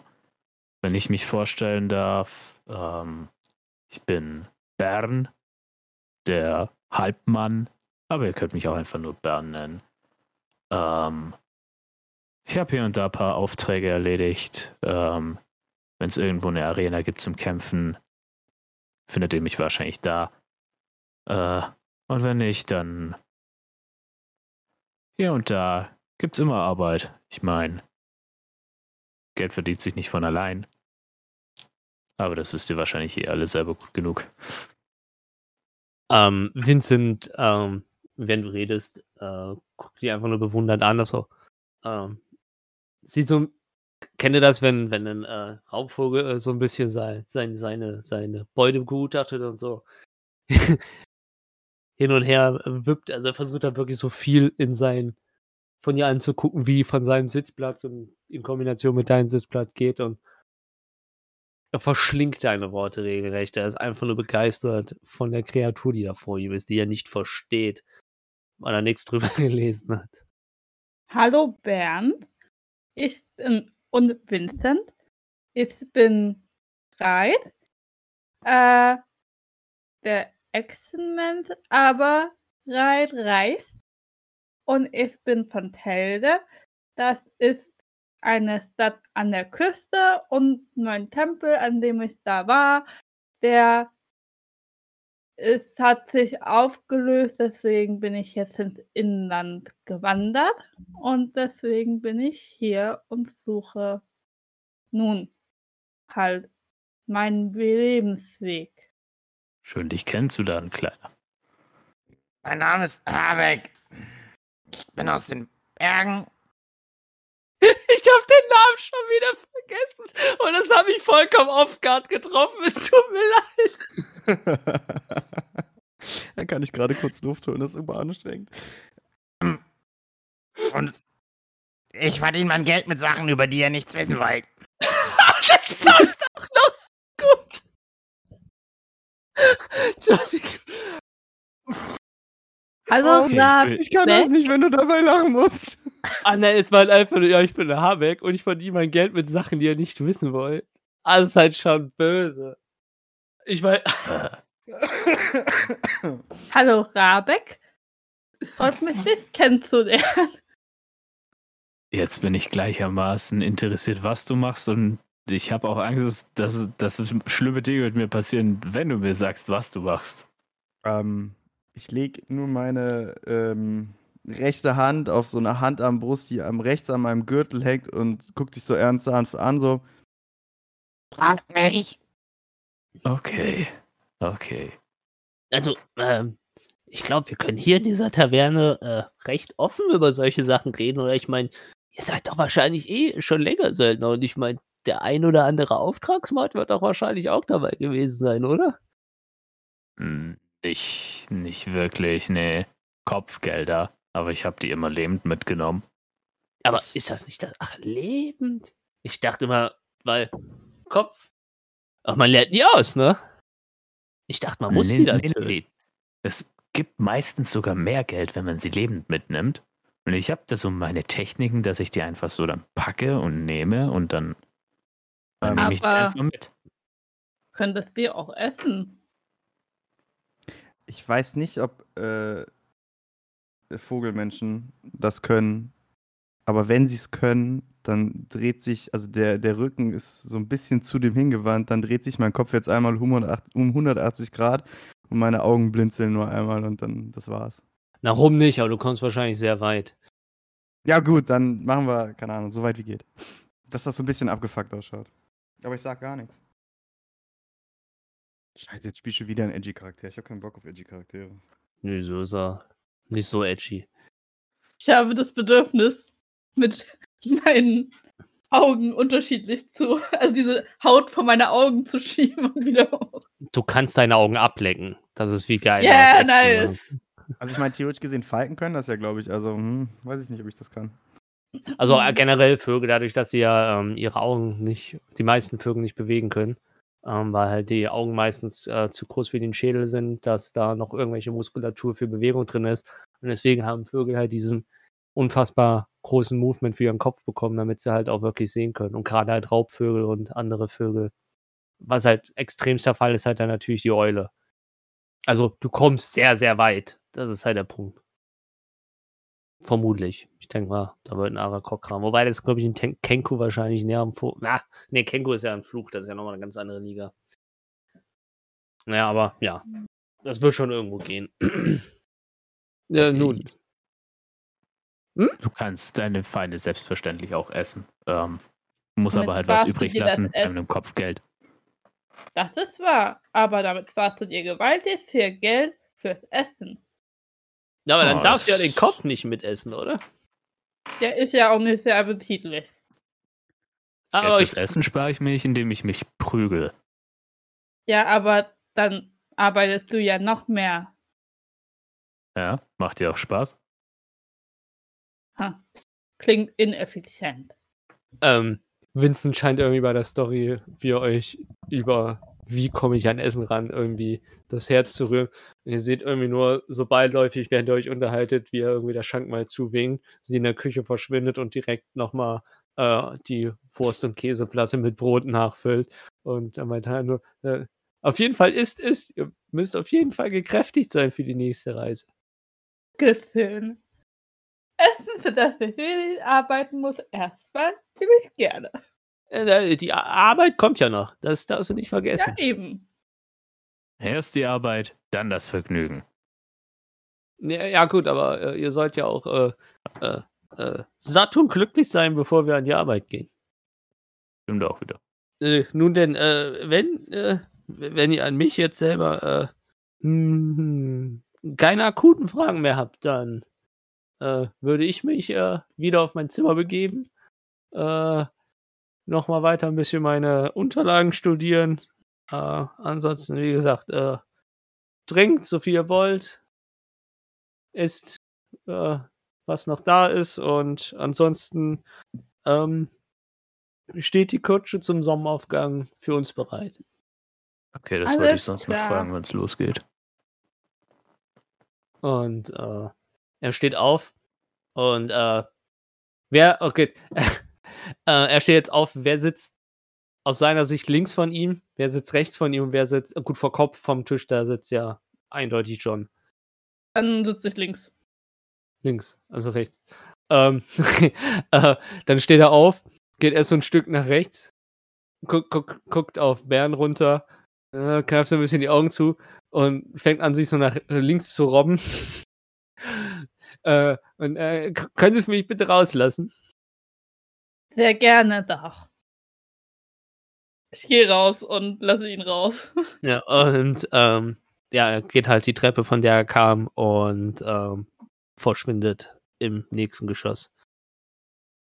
wenn ich mich vorstellen darf, ähm, ich bin Bern, der Halbmann, aber ihr könnt mich auch einfach nur Bern nennen. Ähm, ich habe hier und da ein paar Aufträge erledigt. Ähm, wenn es irgendwo eine Arena gibt zum Kämpfen, findet ihr mich wahrscheinlich da. Äh, und wenn nicht, dann hier und da gibt's immer Arbeit. Ich meine, Geld verdient sich nicht von allein. Aber das wisst ihr wahrscheinlich eh alle selber gut genug. Ähm, Vincent, ähm, wenn du redest, äh, guck dich einfach nur bewundernd an. Also, ähm, sieht so, kennt ihr das, wenn, wenn ein äh, Raubvogel äh, so ein bisschen sein, sein, seine, seine Beute begutachtet und so? [LAUGHS] hin und her wippt. Also er versucht da wirklich so viel in sein, von ihr anzugucken, wie von seinem Sitzplatz und in Kombination mit deinem Sitzplatz geht und er verschlingt deine Worte regelrecht. Er ist einfach nur begeistert von der Kreatur, die da vor ihm ist, die er nicht versteht, weil er nichts drüber [LAUGHS] gelesen hat. Hallo Bernd, ich bin und Vincent. Ich bin Reit. Äh, der Echsenmensch, aber Reit reist. Und ich bin von Telde. Das ist eine Stadt an der Küste und mein Tempel, an dem ich da war, der es hat sich aufgelöst, deswegen bin ich jetzt ins Inland gewandert und deswegen bin ich hier und suche nun halt meinen Lebensweg. Schön, dich kennenzulernen, Kleiner. Mein Name ist Habeck. Ich bin aus den Bergen. Ich habe den Namen schon wieder vergessen und das habe ich vollkommen off guard getroffen. Es tut mir leid. [LAUGHS] da kann ich gerade kurz Luft holen, das ist immer anstrengend. Und ich verdiene mein Geld mit Sachen, über die ihr nichts wissen wollt. [LAUGHS] das passt auch noch so gut. Entschuldigung. Hallo, Okay, Rab- ich Ich kann das nicht, wenn du dabei lachen musst. Ah nein, es war halt einfach nur, ja, ich bin der Habeck und ich verdiene mein Geld mit Sachen, die ihr nicht wissen wollt. Also ist halt schon böse. Ich meine, [LAUGHS] Hallo Rabeck. Freut mich, [LAUGHS] dich kennenzulernen. Jetzt bin ich gleichermaßen interessiert, was du machst und ich habe auch Angst, dass, dass schlimme Dinge mit mir passieren, wenn du mir sagst, was du machst. ähm, ich lege nun meine ähm, rechte Hand auf so eine Hand am Brust, die am rechts an meinem Gürtel hängt und guck dich so ernsthaft an, so. Fragt mich. Okay, okay. also, ähm, ich glaube, wir können hier in dieser Taverne äh, recht offen über solche Sachen reden. Oder ich meine, ihr seid doch wahrscheinlich eh schon länger Söldner. Und ich meine, der ein oder andere Auftragsmord wird doch wahrscheinlich auch dabei gewesen sein, oder? Hm, Nicht, nicht wirklich, nee. Kopfgelder, aber ich habe die immer lebend mitgenommen. Aber ist das nicht das? Ach, lebend? Ich dachte immer, weil Kopf. Ach, man lernt nie aus, ne? Ich dachte, man muss Nee, die dann nee, töten. nee. Es gibt meistens sogar mehr Geld, wenn man sie lebend mitnimmt. Und ich habe da so meine Techniken, dass ich die einfach so dann packe und nehme und dann, dann nehme ich die einfach mit. Könntest du auch essen. Ich weiß nicht, ob äh, Vogelmenschen das können. Aber wenn sie es können, dann dreht sich, also der, der Rücken ist so ein bisschen zu dem hingewandt, dann dreht sich mein Kopf jetzt einmal um 180, um 180 Grad und meine Augen blinzeln nur einmal und dann, das war's. Na, rum nicht, aber du kommst wahrscheinlich sehr weit. Ja, gut, dann machen wir, keine Ahnung, so weit wie geht. Dass das so ein bisschen abgefuckt ausschaut. Aber ich sag gar nichts. Scheiße, jetzt spielst du wieder einen Edgy-Charakter. Ich hab keinen Bock auf Edgy-Charaktere. Nö, so ist er. Nicht so edgy. Ich habe das Bedürfnis, mit [LAUGHS] meinen Augen unterschiedlich zu, also diese Haut von meinen Augen zu schieben und wieder hoch. Du kannst deine Augen ablecken. Das ist wie geil. Ja, ne? nice. Also ich meine, theoretisch gesehen, Falken können das ja, glaube ich. Also, hm, weiß ich nicht, ob ich das kann. Also äh, generell Vögel, dadurch, dass sie ja ähm, ihre Augen nicht, die meisten Vögel nicht bewegen können, ähm, weil halt die Augen meistens äh, zu groß für den Schädel sind, dass da noch irgendwelche Muskulatur für Bewegung drin ist. Und deswegen haben Vögel halt diesen unfassbar großen Movement für ihren Kopf bekommen, damit sie halt auch wirklich sehen können. Und gerade halt Raubvögel und andere Vögel. Was halt extremster Fall ist, halt dann natürlich die Eule. Also du kommst sehr, sehr weit. Das ist halt der Punkt. Vermutlich. Ich denke mal, da wird ein Arakok ran. Wobei das, glaube ich, in Ten Kenku wahrscheinlich näher am Fluch. Na, nee, Kenku ist ja ein Fluch, das ist ja nochmal eine ganz andere Liga. Naja, aber ja. Das wird schon irgendwo gehen. [CLEARS THROAT] ja, nun. Du kannst deine Feinde selbstverständlich auch essen. Ähm, muss Damit aber halt was sparst du übrig dir lassen Essen. einem Kopfgeld. Das ist wahr, aber damit spartet ihr gewaltig viel Geld fürs Essen. Ja, aber dann Oh, darfst du ja den Kopf nicht mitessen, oder? Der ist ja auch nicht sehr appetitlich. Das Aber Geld ich, fürs Essen spare ich mich, indem ich mich prügel. Ja, aber dann arbeitest du ja noch mehr. Ja, macht dir auch Spaß? Ha. Klingt ineffizient. Ähm, Vincent scheint irgendwie bei der Story, wie ihr euch über wie komme ich an Essen ran, irgendwie das Herz zu rühren. Und ihr seht irgendwie nur so beiläufig, während ihr euch unterhaltet, wie er irgendwie der Schank mal zuwinkt, sie in der Küche verschwindet und direkt nochmal äh, die Wurst- und Käseplatte mit Brot nachfüllt. Und er meint halt nur, äh, auf jeden Fall ist, ist, ihr müsst auf jeden Fall gekräftigt sein für die nächste Reise. Gesehen. Essen, für das ich arbeiten muss, erstmal ziemlich gerne. Äh, die Arbeit kommt ja noch, das darfst du nicht vergessen. Ja, eben. Erst die Arbeit, dann das Vergnügen. Ja, ja gut, aber äh, ihr sollt ja auch äh, äh, äh, satt und glücklich sein, bevor wir an die Arbeit gehen. Stimmt auch wieder. Äh, nun denn, äh, wenn, äh, wenn ihr an mich jetzt selber äh, hm, keine akuten Fragen mehr habt, dann äh, würde ich mich äh, wieder auf mein Zimmer begeben, äh, nochmal weiter ein bisschen meine Unterlagen studieren. Äh, ansonsten, wie gesagt, äh, trinkt, so viel ihr wollt, isst, äh, was noch da ist und ansonsten ähm, steht die Kutsche zum Sonnenaufgang für uns bereit. Okay, das wollte ich sonst klar. noch fragen, wenn es losgeht. Und äh, er steht auf und äh, wer, okay, [LAUGHS] äh, er steht jetzt auf, wer sitzt aus seiner Sicht links von ihm, wer sitzt rechts von ihm und wer sitzt, gut, vor Kopf vom Tisch, da sitzt ja eindeutig John. Dann sitze ich links. Links, also rechts. Ähm, [LAUGHS] äh, dann steht er auf, geht erst so ein Stück nach rechts, guck, guck, guckt auf Bären runter, äh, kneift so ein bisschen die Augen zu und fängt an, sich so nach links zu robben. [LAUGHS] äh, und äh, können Sie es mich bitte rauslassen? Sehr gerne doch. Ich gehe raus und lasse ihn raus. [LAUGHS] Ja, und ähm, ja, er geht halt die Treppe, von der er kam und ähm, verschwindet im nächsten Geschoss.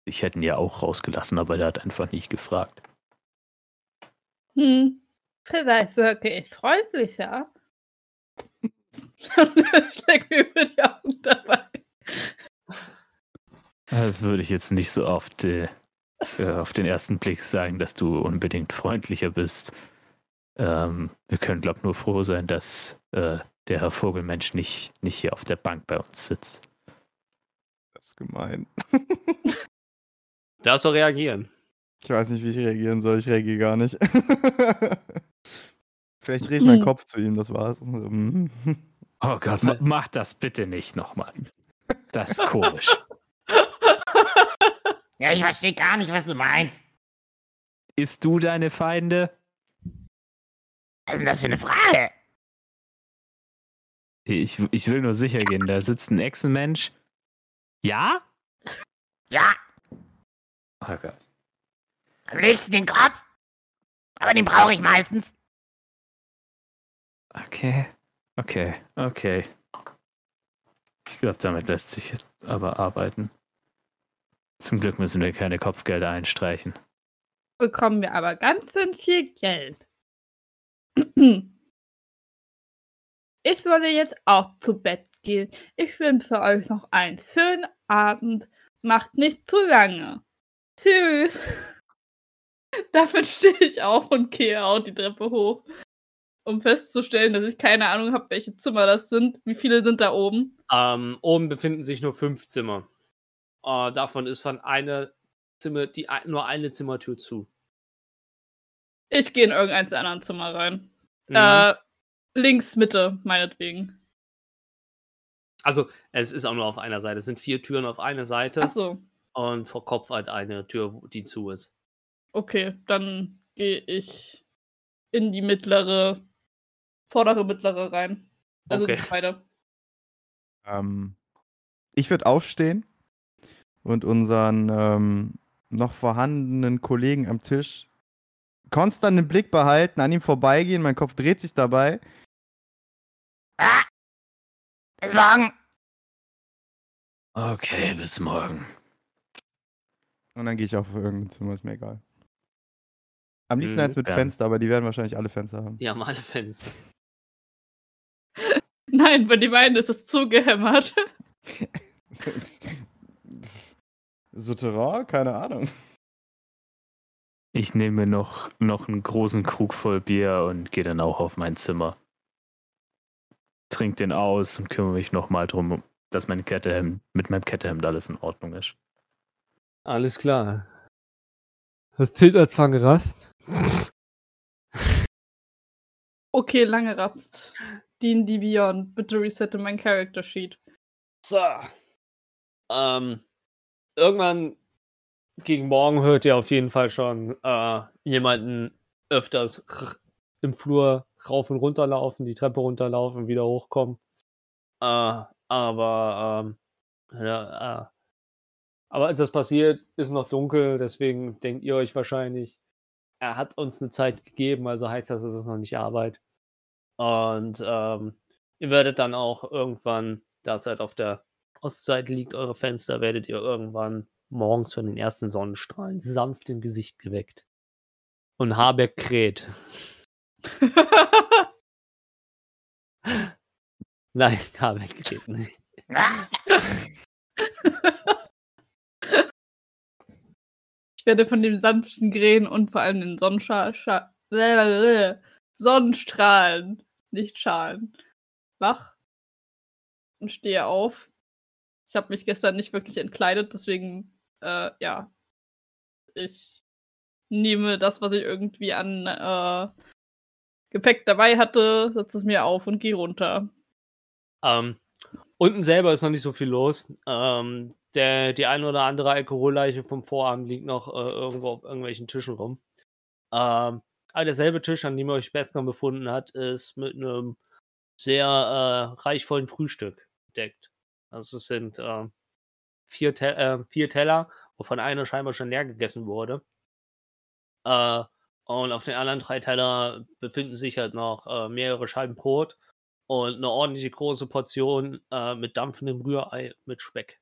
Ich hätte ihn ja auch rausgelassen, aber der hat einfach nicht gefragt. Hm. Vielleicht wirke [LAUGHS] ich freundlicher. Schlägt mir über die Augen dabei. Das würde ich jetzt nicht so auf, die, äh, auf den ersten Blick sagen, dass du unbedingt freundlicher bist. Ähm, wir können, glaube ich, nur froh sein, dass äh, der Herr Vogelmensch nicht, nicht hier auf der Bank bei uns sitzt. Das ist gemein. [LAUGHS] Darfst du reagieren? Ich weiß nicht, wie ich reagieren soll. Ich reagiere gar nicht. [LAUGHS] Vielleicht drehe ich meinen Hm. Kopf zu ihm, das war's. Mm. Oh Gott, ma mach das bitte nicht nochmal. Das ist komisch. [LAUGHS] Ja, ich verstehe gar nicht, was du meinst. Isst du deine Feinde? Was ist denn das für eine Frage? Ich, ich will nur sicher gehen, da sitzt ein Echsenmensch. Ja? Ja, Oh Gott. am liebsten den Kopf. Aber den brauche ich meistens. Okay, okay, okay. Ich glaube, damit lässt sich jetzt aber arbeiten. Zum Glück müssen wir keine Kopfgelder einstreichen. Bekommen wir aber ganz schön viel Geld. Ich würde jetzt auch zu Bett gehen. Ich wünsche euch noch einen schönen Abend. Macht nicht zu lange. Tschüss. [LAUGHS] Damit stehe ich auf und gehe auch die Treppe hoch, um festzustellen, dass ich keine Ahnung habe, welche Zimmer das sind. Wie viele sind da oben? Ähm, oben befinden sich nur fünf Zimmer. Äh, davon ist von einer Zimmer, die nur eine Zimmertür zu. Ich gehe in irgendeins der anderen Zimmer rein. Mhm. Äh, links, Mitte, meinetwegen. also, es ist auch nur auf einer Seite. Es sind vier Türen auf einer Seite Achso, und vor Kopf halt eine Tür, die zu ist. okay, dann gehe ich in die mittlere, vordere mittlere rein. Also Okay. die zweite. Ähm, ich würde aufstehen und unseren ähm, noch vorhandenen Kollegen am Tisch konstant im Blick behalten, an ihm vorbeigehen. Mein Kopf dreht sich dabei. Ah, bis morgen. Okay, bis morgen. Und dann gehe ich auf irgendein Zimmer, ist mir egal. Am liebsten Mhm, eins mit ja. Fenster, aber die werden wahrscheinlich alle Fenster haben. Die haben alle Fenster. [LAUGHS] Nein, bei dem einen ist es zugehämmert. [LAUGHS] Souterrain? Keine Ahnung. Ich nehme noch, noch einen großen Krug voll Bier und gehe dann auch auf mein Zimmer. Trink den aus und kümmere mich nochmal drum, dass mein Kettehemd, mit meinem Kettehemd alles in Ordnung ist. Alles klar. Das zählt als lange Rast. Okay, lange Rast. D&D Beyond. Bitte resette mein Character Sheet. So. Ähm, irgendwann gegen morgen hört ihr auf jeden Fall schon äh, jemanden öfters im Flur rauf und runter laufen, die Treppe runterlaufen, wieder hochkommen. Äh, aber ähm, ja, äh, aber als das passiert, ist noch dunkel, deswegen denkt ihr euch wahrscheinlich, er hat uns eine Zeit gegeben, also heißt das, es ist noch nicht Arbeit. Und ähm, ihr werdet dann auch irgendwann, da es halt auf der Ostseite liegt, eure Fenster, werdet ihr irgendwann morgens von den ersten Sonnenstrahlen sanft im Gesicht geweckt. Und Habeck kräht. [LAUGHS] Nein, [LAUGHS] Habeck kräht nicht. Ich werde von dem sanften Grähen und vor allem den Sonnenscha Scha Sonnenstrahlen, nicht Schalen, wach und stehe auf. Ich habe mich gestern nicht wirklich entkleidet, deswegen, äh, ja, ich nehme das, was ich irgendwie an äh, Gepäck dabei hatte, setze es mir auf und gehe runter. Ähm, unten selber ist noch nicht so viel los. Ähm, der, die eine oder andere Alkoholleiche vom Vorabend liegt noch äh, irgendwo auf irgendwelchen Tischen rum. Ähm, aber derselbe Tisch, an dem ihr euch gestern befunden hat, ist mit einem sehr äh, reichvollen Frühstück gedeckt. Also es sind äh, vier, Te äh, vier Teller, wovon einer scheinbar schon leer gegessen wurde. Äh, und auf den anderen drei Teller befinden sich halt noch äh, mehrere Scheiben Brot und eine ordentliche große Portion äh, mit dampfendem Rührei mit Speck.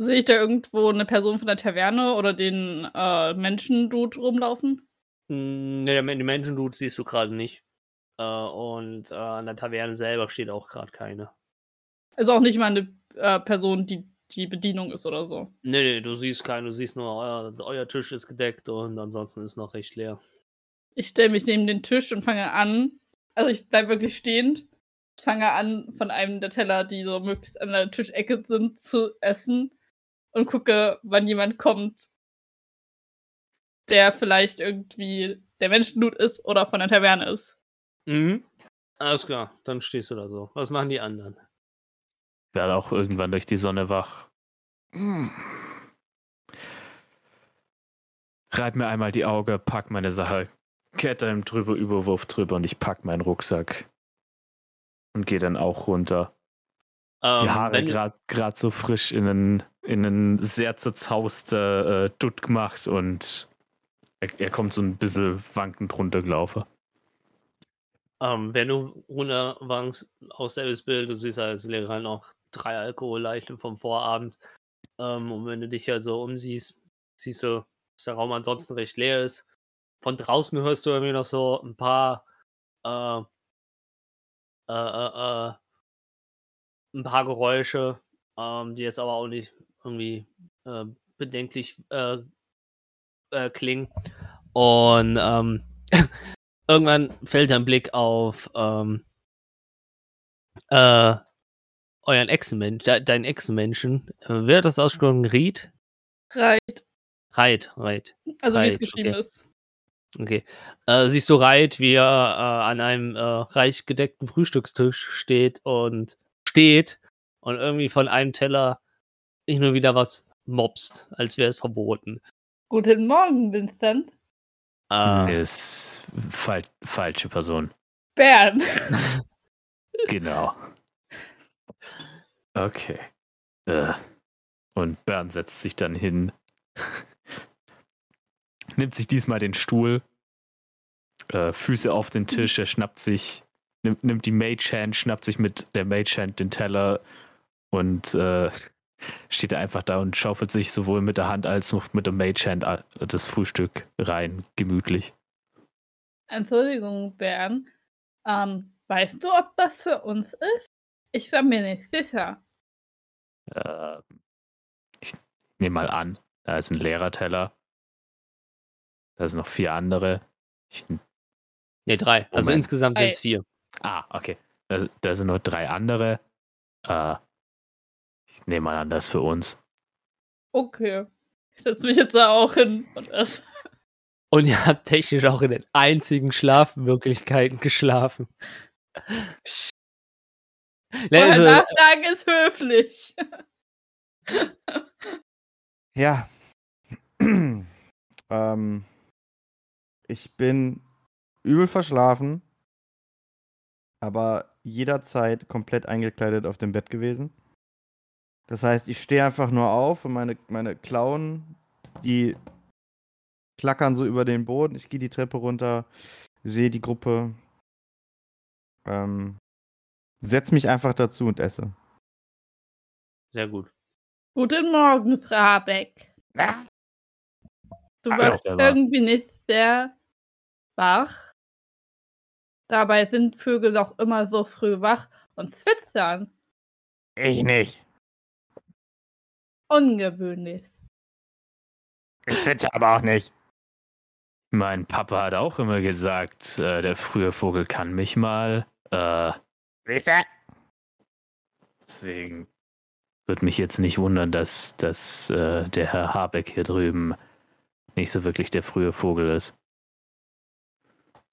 Sehe ich da irgendwo eine Person von der Taverne oder den äh, Menschen-Dude rumlaufen? Mm, Ne, den Menschen-Dude siehst du gerade nicht. Äh, und an der Taverne selber steht auch gerade keine. Ist auch nicht mal eine äh, Person, die die Bedienung ist oder so. Nee, nee, du siehst keinen, du siehst nur, euer, euer Tisch ist gedeckt und ansonsten ist noch recht leer. Ich stelle mich neben den Tisch und fange an, also ich bleibe wirklich stehend, fange an, von einem der Teller, die so möglichst an der Tischecke sind, zu essen und gucke, wann jemand kommt, der vielleicht irgendwie der Menschenblut ist oder von der Taverne ist. Mhm. Alles klar, dann stehst du da so. Was machen die anderen? Werde auch irgendwann durch die Sonne wach. Hm. Reib mir einmal die Auge, pack meine Sache, Kette im drüber, Überwurf drüber und ich pack meinen Rucksack. Und gehe dann auch runter. Ähm, die Haare gerade so frisch in einen, in einen sehr zerzauster äh, Dutt gemacht und er, er kommt so ein bisschen wankend runtergelaufen. Ähm, wenn du runterwankst aus selbes Bild, du siehst als Lehrer noch drei Alkoholleichen vom Vorabend. Ähm, und wenn du dich halt so umsiehst, siehst du, dass der Raum ansonsten recht leer ist. Von draußen hörst du irgendwie noch so ein paar äh, äh, äh, äh, ein paar Geräusche, ähm, die jetzt aber auch nicht irgendwie äh, bedenklich äh, äh, klingen. Und ähm, [LAUGHS] irgendwann fällt dein Blick auf ähm, äh, euren Ex-Mensch, de deinen Ex-Menschen. Äh, Wer hat das ausgesprochen? Ried? Reit, Reit, Reit. also wie es geschrieben okay. ist. Okay. Äh, siehst du Reit, wie er äh, an einem äh, reich gedeckten Frühstückstisch steht und steht und irgendwie von einem Teller nicht nur wieder was mobst, als wäre es verboten. Guten Morgen, Vincent. Äh, Ist fal falsche Person. Bern. [LAUGHS] Genau. Okay. Äh. Und Bernd setzt sich dann hin, [LAUGHS] nimmt sich diesmal den Stuhl, äh, Füße auf den Tisch, er schnappt sich, nimmt, nimmt die Mage Hand, schnappt sich mit der Mage Hand den Teller und äh, steht einfach da und schaufelt sich sowohl mit der Hand als auch mit der Mage Hand das Frühstück rein, gemütlich. Entschuldigung, Bern. Ähm, Weißt du, ob das für uns ist? Ich bin mir nicht sicher. Äh, ich nehme mal an, da ist ein leerer Teller. Da sind noch vier andere. Ich, Ne, drei. Also Moment. insgesamt Drei. sind es vier. ah, okay. Da, da sind nur drei andere. Äh, ich nehme mal an, das ist für uns. Okay. Ich setze mich jetzt da auch hin und esse. Und ihr habt technisch auch in den einzigen Schlafmöglichkeiten geschlafen. [LAUGHS] Ne, Vorher also, nachfragen ist höflich. [LAUGHS] Ja. [CLEARS THROAT] ähm, ich bin übel verschlafen, aber jederzeit komplett eingekleidet auf dem Bett gewesen. Das heißt, ich stehe einfach nur auf und meine, meine Klauen, die klackern so über den Boden. Ich gehe die Treppe runter, sehe die Gruppe, ähm, setz mich einfach dazu und esse. sehr gut. Guten Morgen, Frau Habeck. Ah, Du Hallo, wirst irgendwie nicht sehr wach. Dabei sind Vögel doch immer so früh wach und zwitschern. Ich nicht. Ungewöhnlich. Ich zwitscher aber auch nicht. Mein Papa hat auch immer gesagt, äh, der frühe Vogel kann mich mal. Äh, Du? deswegen würde mich jetzt nicht wundern, dass, dass äh, der Herr Habeck hier drüben nicht so wirklich der frühe Vogel ist.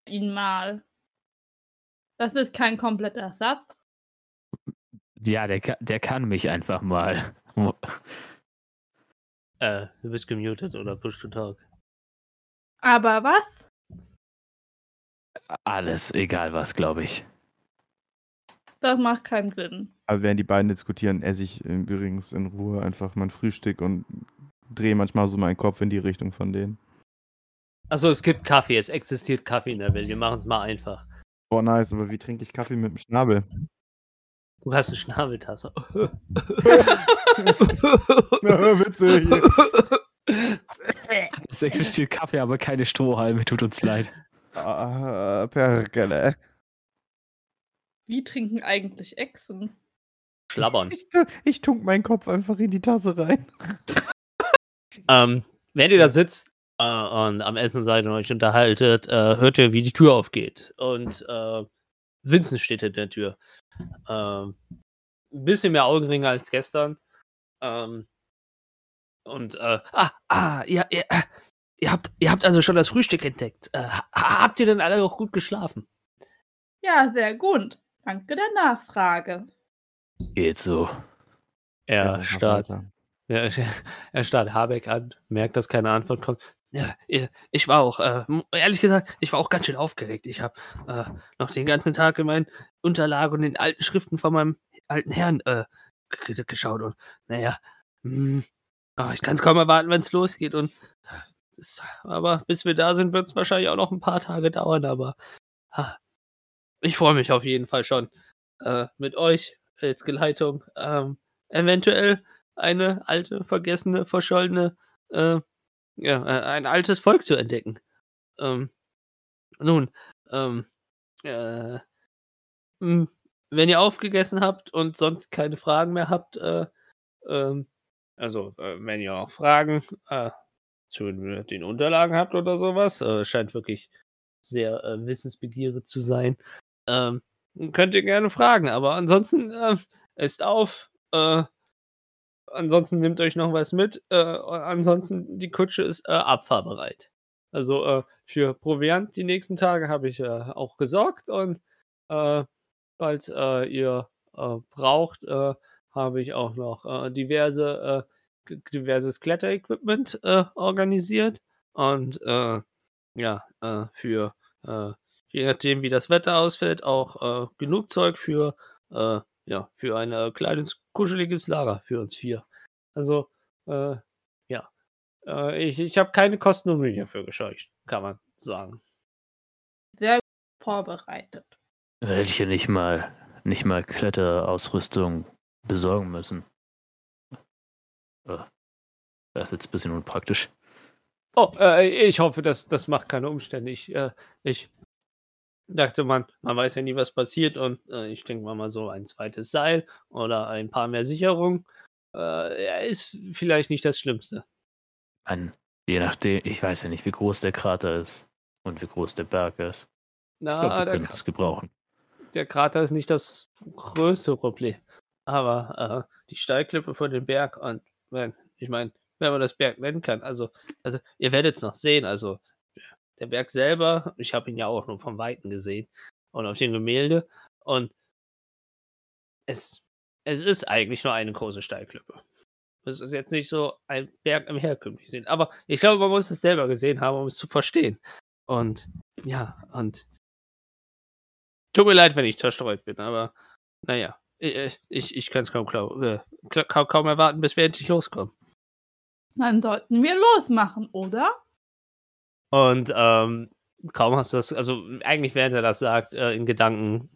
Ihn mal. Das ist kein kompletter Satz. Ja, der, der kann mich einfach mal. [LAUGHS] Äh, du bist gemutet oder push to talk. Aber was? Alles, egal was, glaube ich. Das macht keinen Sinn. Aber während die beiden diskutieren, esse ich übrigens in Ruhe einfach mein Frühstück und drehe manchmal so meinen Kopf in die Richtung von denen. Achso, es gibt Kaffee. Es existiert Kaffee in der Welt. Wir machen es mal einfach. Boah, nice, aber wie trinke ich Kaffee mit dem Schnabel? Du hast eine Schnabeltasse. [LAUGHS] Witzig. Es existiert Kaffee, aber keine Strohhalme, tut uns leid. Ah, Perkele. Wie trinken eigentlich Echsen? Schlabbern. Ich, ich tunk meinen Kopf einfach in die Tasse rein. [LAUGHS] Ähm, während ihr da sitzt äh, und am Essen seid und euch unterhaltet, äh, hört ihr, wie die Tür aufgeht. Und äh, Vincent steht hinter der Tür. Ähm, ein bisschen mehr Augenringe als gestern. Ähm, und, äh, ah, ah, ihr, ihr, ihr, habt, ihr habt also schon das Frühstück entdeckt. Äh, ha- habt ihr denn alle auch gut geschlafen? Ja, sehr gut. Danke der Nachfrage. Geht so. Er starrt, ja, [LAUGHS] er starrt Habeck an, merkt, dass keine Antwort kommt. Ja, ich- war auch, äh, ehrlich gesagt, ich war auch ganz schön aufgeregt. Ich habe äh, noch den ganzen Tag in meinen Unterlagen und den alten Schriften von meinem alten Herrn äh, geschaut und naja, hm, ah, ich kann es kaum erwarten, wenn es losgeht und das, aber bis wir da sind, wird es wahrscheinlich auch noch ein paar Tage dauern, aber ah, ich freue mich auf jeden Fall schon äh, mit euch als Geleitung ähm, eventuell eine alte, vergessene, verschollene, äh, ja, äh, ein altes Volk zu entdecken. Ähm, nun, ähm, äh, mh, wenn ihr aufgegessen habt und sonst keine Fragen mehr habt, äh, ähm, also äh, wenn ihr auch Fragen äh, zu den Unterlagen habt oder sowas, äh, scheint wirklich sehr äh, wissensbegierig zu sein, ähm, könnt ihr gerne fragen. Aber ansonsten äh, esst auf. Äh, ansonsten nehmt euch noch was mit. Äh, ansonsten die Kutsche ist äh, abfahrbereit. Also äh, für Proviant die nächsten Tage habe ich äh, auch gesorgt und falls ihr braucht, habe ich auch noch diverse diverses Kletterequipment organisiert und ja für je nachdem wie das Wetter ausfällt auch äh, genug Zeug für äh, ja für ein äh, kleines kuscheliges Lager für uns vier. Also äh, ja äh, ich, ich habe keine Kosten und Mühen hierfür gescheucht, kann man sagen. Sehr gut vorbereitet. Hätte ich ja nicht mal, nicht mal Kletterausrüstung besorgen müssen. Das ist jetzt ein bisschen unpraktisch. Oh, äh, ich hoffe, das, das macht keine Umstände. Ich, äh, ich, dachte man, man weiß ja nie, was passiert und äh, ich denke mal so ein zweites Seil oder ein paar mehr Sicherungen äh, ist vielleicht nicht das Schlimmste. Mann, je nachdem, ich weiß ja nicht, wie groß der Krater ist und wie groß der Berg ist. Ich glaube, Na, wir der, können es gebrauchen. der Krater ist nicht das größte Problem. Aber äh, die Steilklippe von dem Berg und wenn, ich meine, wenn man das Berg nennen kann, also, also ihr werdet es noch sehen, also der Berg selber, ich habe ihn ja auch nur vom Weiten gesehen und auf dem Gemälde und es, es ist eigentlich nur eine große Steilklippe. Es ist jetzt nicht so ein Berg im herkömmlichen Sinn. Aber ich glaube, man muss es selber gesehen haben, um es zu verstehen. Und ja, und tut mir leid, wenn ich zerstreut bin, aber naja, ich, ich, ich kann es kaum, äh, kaum, kaum erwarten, bis wir endlich loskommen. Dann sollten wir losmachen, oder? Und ähm, kaum hast du das, also eigentlich während er das sagt, äh, in Gedanken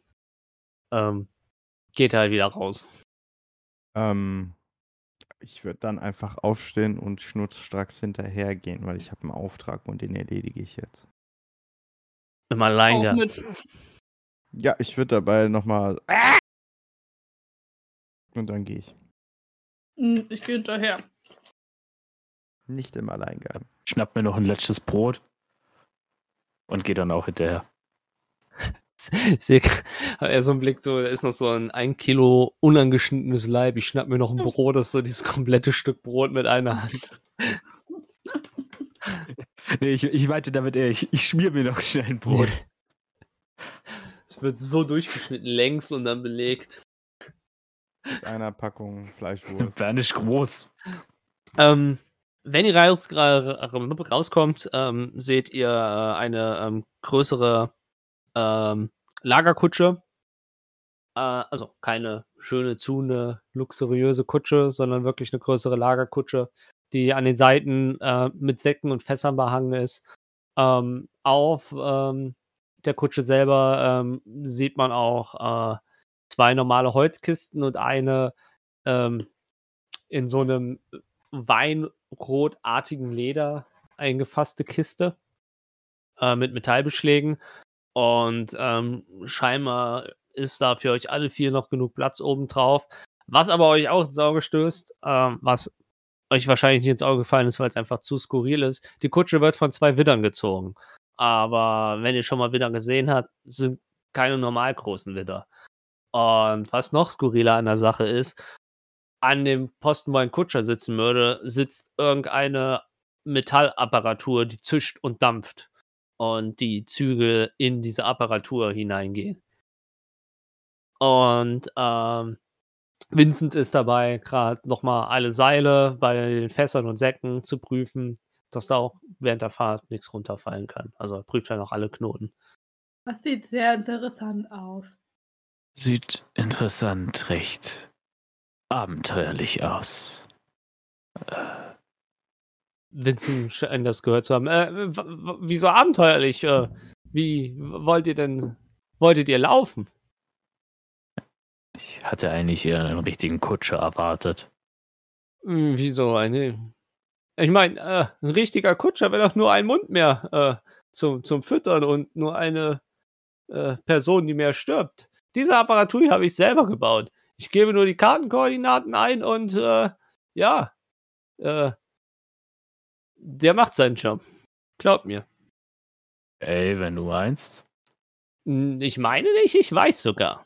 ähm, geht er halt wieder raus. Ähm, ich würde dann einfach aufstehen und schnurzstracks hinterhergehen, weil ich habe einen Auftrag und den erledige ich jetzt. Im Alleingang. mit. Ja, ich würde dabei nochmal. Und dann gehe ich. Hm, Ich gehe hinterher. Nicht im Alleingang. Schnapp mir noch ein letztes Brot und geh dann auch hinterher. [LAUGHS] Hat er so einen Blick, so, da ist noch so ein ein Kilo unangeschnittenes Leib. Ich schnapp mir noch ein Brot, das ist so dieses komplette Stück Brot mit einer Hand. [LAUGHS] Nee, ich, ich meinte damit eher, ich, ich schmier mir noch schnell ein Brot. [LAUGHS] Es wird so durchgeschnitten längs und dann belegt. Mit einer Packung Fleischwurst. Bernisch groß. Ähm, wenn ihr raus, ra- rauskommt, ähm, seht ihr äh, eine ähm, größere ähm, Lagerkutsche. Äh, also keine schöne, zu luxuriöse Kutsche, sondern wirklich eine größere Lagerkutsche, die an den Seiten äh, mit Säcken und Fässern behangen ist. Ähm, auf ähm, der Kutsche selber ähm, sieht man auch äh, zwei normale Holzkisten und eine in so einem weinrotartigen Leder eingefasste Kiste äh, mit Metallbeschlägen. Und ähm, scheinbar ist da für euch alle vier noch genug Platz oben drauf. Was aber euch auch ins Auge stößt, ähm, was euch wahrscheinlich nicht ins Auge gefallen ist, weil es einfach zu skurril ist. Die Kutsche wird von zwei Widdern gezogen. Aber wenn ihr schon mal Widder gesehen habt, sind keine normal großen Widder. Und was noch skurriler an der Sache ist, an dem Posten, wo ein Kutscher sitzen würde, sitzt irgendeine Metallapparatur, die zischt und dampft. Und die Züge in diese Apparatur hineingehen. Und ähm, Vincent ist dabei, gerade nochmal alle Seile bei den Fässern und Säcken zu prüfen, dass da auch während der Fahrt nichts runterfallen kann. Also er prüft dann auch alle Knoten. Das sieht sehr interessant aus. Sieht interessant, recht abenteuerlich aus. Vincent scheint das gehört zu haben. Äh, wieso abenteuerlich? Äh, wie wollt ihr denn, wolltet ihr laufen? Ich hatte eigentlich eher einen richtigen Kutscher erwartet. Hm, Wieso eine? Ich meine, äh, ein richtiger Kutscher wäre doch nur ein Mund mehr äh, zum, zum Füttern und nur eine äh, Person, die mehr stirbt. Diese Apparatur habe ich selber gebaut. Ich gebe nur die Kartenkoordinaten ein und äh, ja, äh, der macht seinen Job. Glaubt mir. Ey, wenn du meinst. Ich meine nicht, ich weiß sogar.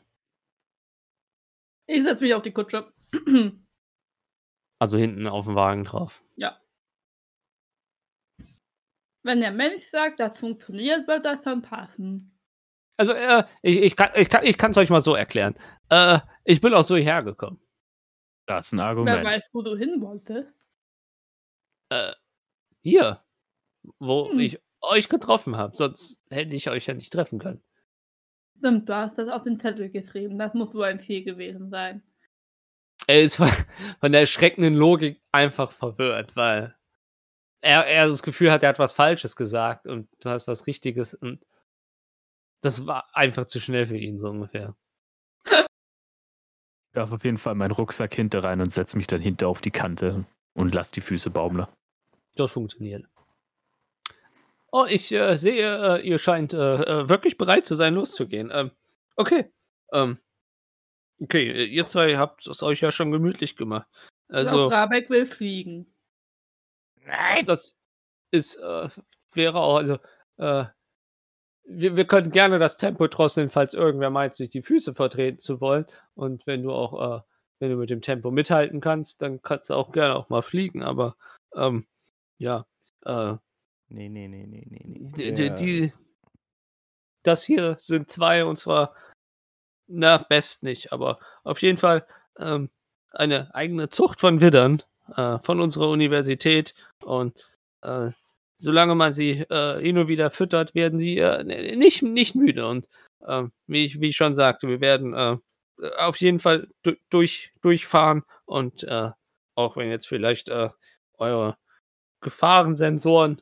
Ich setze mich auf die Kutsche. Also hinten auf dem Wagen drauf. ja. Wenn der Mensch sagt, das funktioniert, wird das dann passen. Also, äh, ich, ich kann es ich kann, ich kann's euch mal so erklären. Äh, ich bin auch so hierher gekommen. Das ist ein Wer Argument. weiß, wo du hin wolltest. Äh, hier, wo Hm. ich euch getroffen habe. Sonst hätte ich euch ja nicht treffen können. Stimmt, du hast das auf den Zettel geschrieben. Das muss wohl ein Ziel gewesen sein. Er ist von, von der erschreckenden Logik einfach verwirrt, weil er, er das Gefühl hat, er hat was Falsches gesagt und du hast was Richtiges und das war einfach zu schnell für ihn, so ungefähr. Ich werfe auf jeden Fall meinen Rucksack hinter rein und setze mich dann hinter auf die Kante und lass die Füße baumeln. Das funktioniert. Oh, ich äh, sehe, äh, ihr scheint äh, äh, wirklich bereit zu sein, loszugehen. Ähm, okay. Ähm, okay, äh, ihr zwei habt es euch ja schon gemütlich gemacht. Also, Also, Rabeck will fliegen. Nein, das ist, äh, wäre auch, also, äh, wir, wir können gerne das Tempo drosseln, falls irgendwer meint, sich die Füße vertreten zu wollen. Und wenn du auch, äh, wenn du mit dem Tempo mithalten kannst, dann kannst du auch gerne auch mal fliegen. Aber, ähm, ja, äh, Nee, nee, nee, nee, nee, nee. die, die, das hier sind zwei und zwar, na, best nicht, aber auf jeden Fall ähm, eine eigene Zucht von Widdern äh, von unserer Universität und äh, solange man sie äh, hin und wieder füttert, werden sie äh, nicht, nicht müde. Und ähm, wie, ich, wie ich schon sagte, wir werden äh, auf jeden Fall du durch, durchfahren. Und äh, auch wenn jetzt vielleicht äh, eure Gefahrensensoren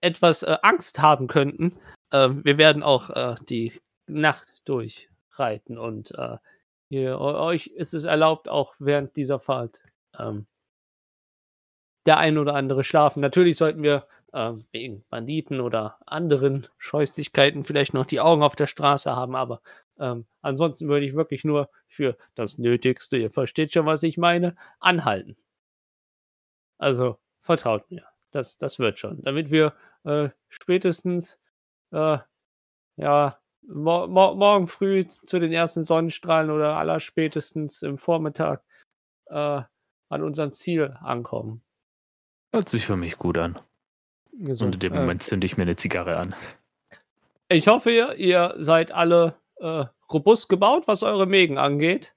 etwas äh, Angst haben könnten, äh, wir werden auch äh, die Nacht durchreiten. Und äh, ihr, eu- euch ist es erlaubt, auch während dieser Fahrt ähm, der ein oder andere schlafen. Natürlich sollten wir äh, wegen Banditen oder anderen Scheußlichkeiten vielleicht noch die Augen auf der Straße haben, aber ähm, ansonsten würde ich wirklich nur für das Nötigste, ihr versteht schon, was ich meine, anhalten. Also vertraut mir, das, das wird schon, damit wir äh, spätestens äh, ja, mor mor morgen früh zu den ersten Sonnenstrahlen oder allerspätestens im Vormittag äh, an unserem Ziel ankommen. Hört sich für mich gut an. So, Und in dem äh, Moment zünde ich mir eine Zigarre an. ich hoffe, ihr, ihr seid alle äh, robust gebaut, was eure Mägen angeht.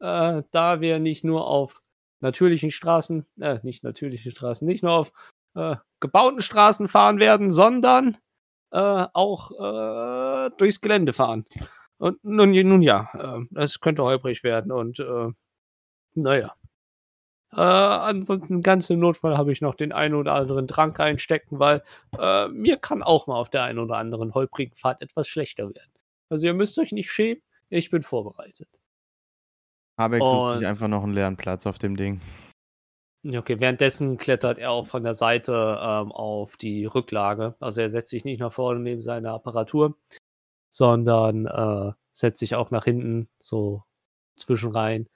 Äh, da wir nicht nur auf natürlichen Straßen, äh, nicht natürlichen Straßen, nicht nur auf äh, gebauten Straßen fahren werden, sondern äh, auch äh, durchs Gelände fahren. Und nun, nun ja, das könnte holprig werden und äh, naja. Äh, ansonsten ganz im Notfall habe ich noch den einen oder anderen Trank reinstecken, weil äh, mir kann auch mal auf der einen oder anderen holprigen Fahrt etwas schlechter werden. Also ihr müsst euch nicht schämen, ich bin vorbereitet. Habeck sucht sich einfach noch einen leeren Platz auf dem Ding. Okay, währenddessen klettert er auch von der Seite ähm, auf die Rücklage. Also er setzt sich nicht nach vorne neben seine Apparatur, sondern äh, setzt sich auch nach hinten, so zwischenrein,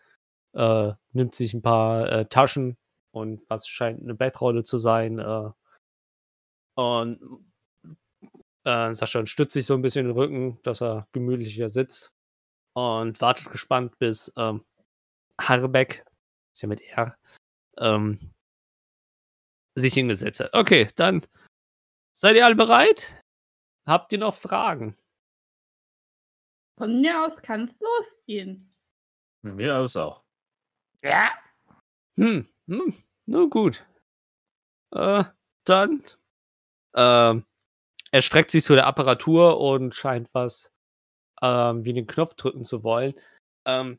äh, nimmt sich ein paar äh, Taschen und was scheint eine Bettrolle zu sein. Äh, und äh, Sascha stützt sich so ein bisschen den Rücken, dass er gemütlicher sitzt und wartet gespannt, bis ähm, Harbeck, ist ja mit R, ähm, sich hingesetzt hat. Okay, dann seid ihr alle bereit? Habt ihr noch Fragen? Von mir aus kann es losgehen. Von mir aus auch. Ja, Hm, hm nun gut. Äh, dann, ähm, er streckt sich zu der Apparatur und scheint was ähm, wie den Knopf drücken zu wollen. Ähm,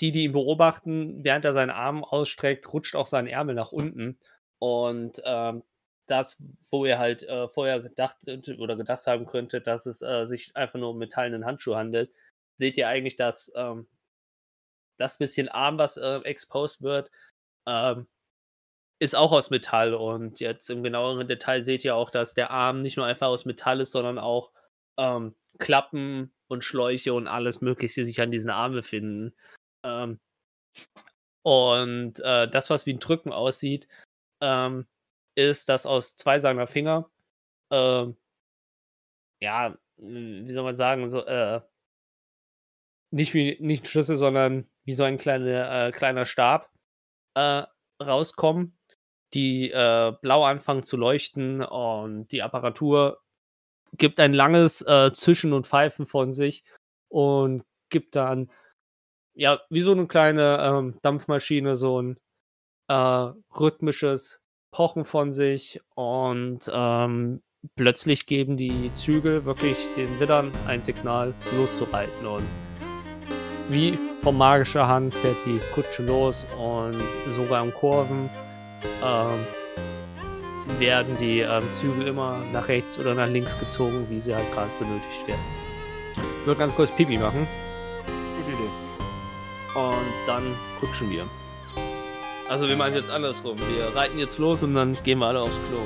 die, die ihn beobachten, während er seinen Arm ausstreckt, rutscht auch sein Ärmel nach unten. Und ähm, das, wo er halt äh, vorher gedacht oder gedacht haben könnte, dass es äh, sich einfach nur um metallenen Handschuh handelt, seht ihr eigentlich, dass ähm, das bisschen Arm, was äh, exposed wird, ähm, ist auch aus Metall. Und jetzt im genaueren Detail seht ihr auch, dass der Arm nicht nur einfach aus Metall ist, sondern auch ähm, Klappen und Schläuche und alles Mögliche, die sich an diesen Arm befinden. Ähm, und äh, das, was wie ein Drücken aussieht, ähm, ist, dass aus zwei seiner Finger, ähm, ja, wie soll man sagen, so, äh, nicht wie nicht ein Schlüssel, sondern wie so ein kleine, äh, kleiner Stab äh, rauskommen, die äh, blau anfangen zu leuchten und die Apparatur gibt ein langes äh, Zischen und Pfeifen von sich und gibt dann ja wie so eine kleine ähm, Dampfmaschine so ein äh, rhythmisches Pochen von sich und ähm, plötzlich geben die Zügel wirklich den Widdern ein Signal loszureiten und wie von magischer Hand fährt die Kutsche los und sogar in Kurven ähm, werden die ähm, Zügel immer nach rechts oder nach links gezogen, wie sie halt gerade benötigt werden. Ich würde ganz kurz Pipi machen Gute Idee. und dann kutschen wir. Also wir meinen jetzt andersrum. Wir reiten jetzt los und dann gehen wir alle aufs Klo.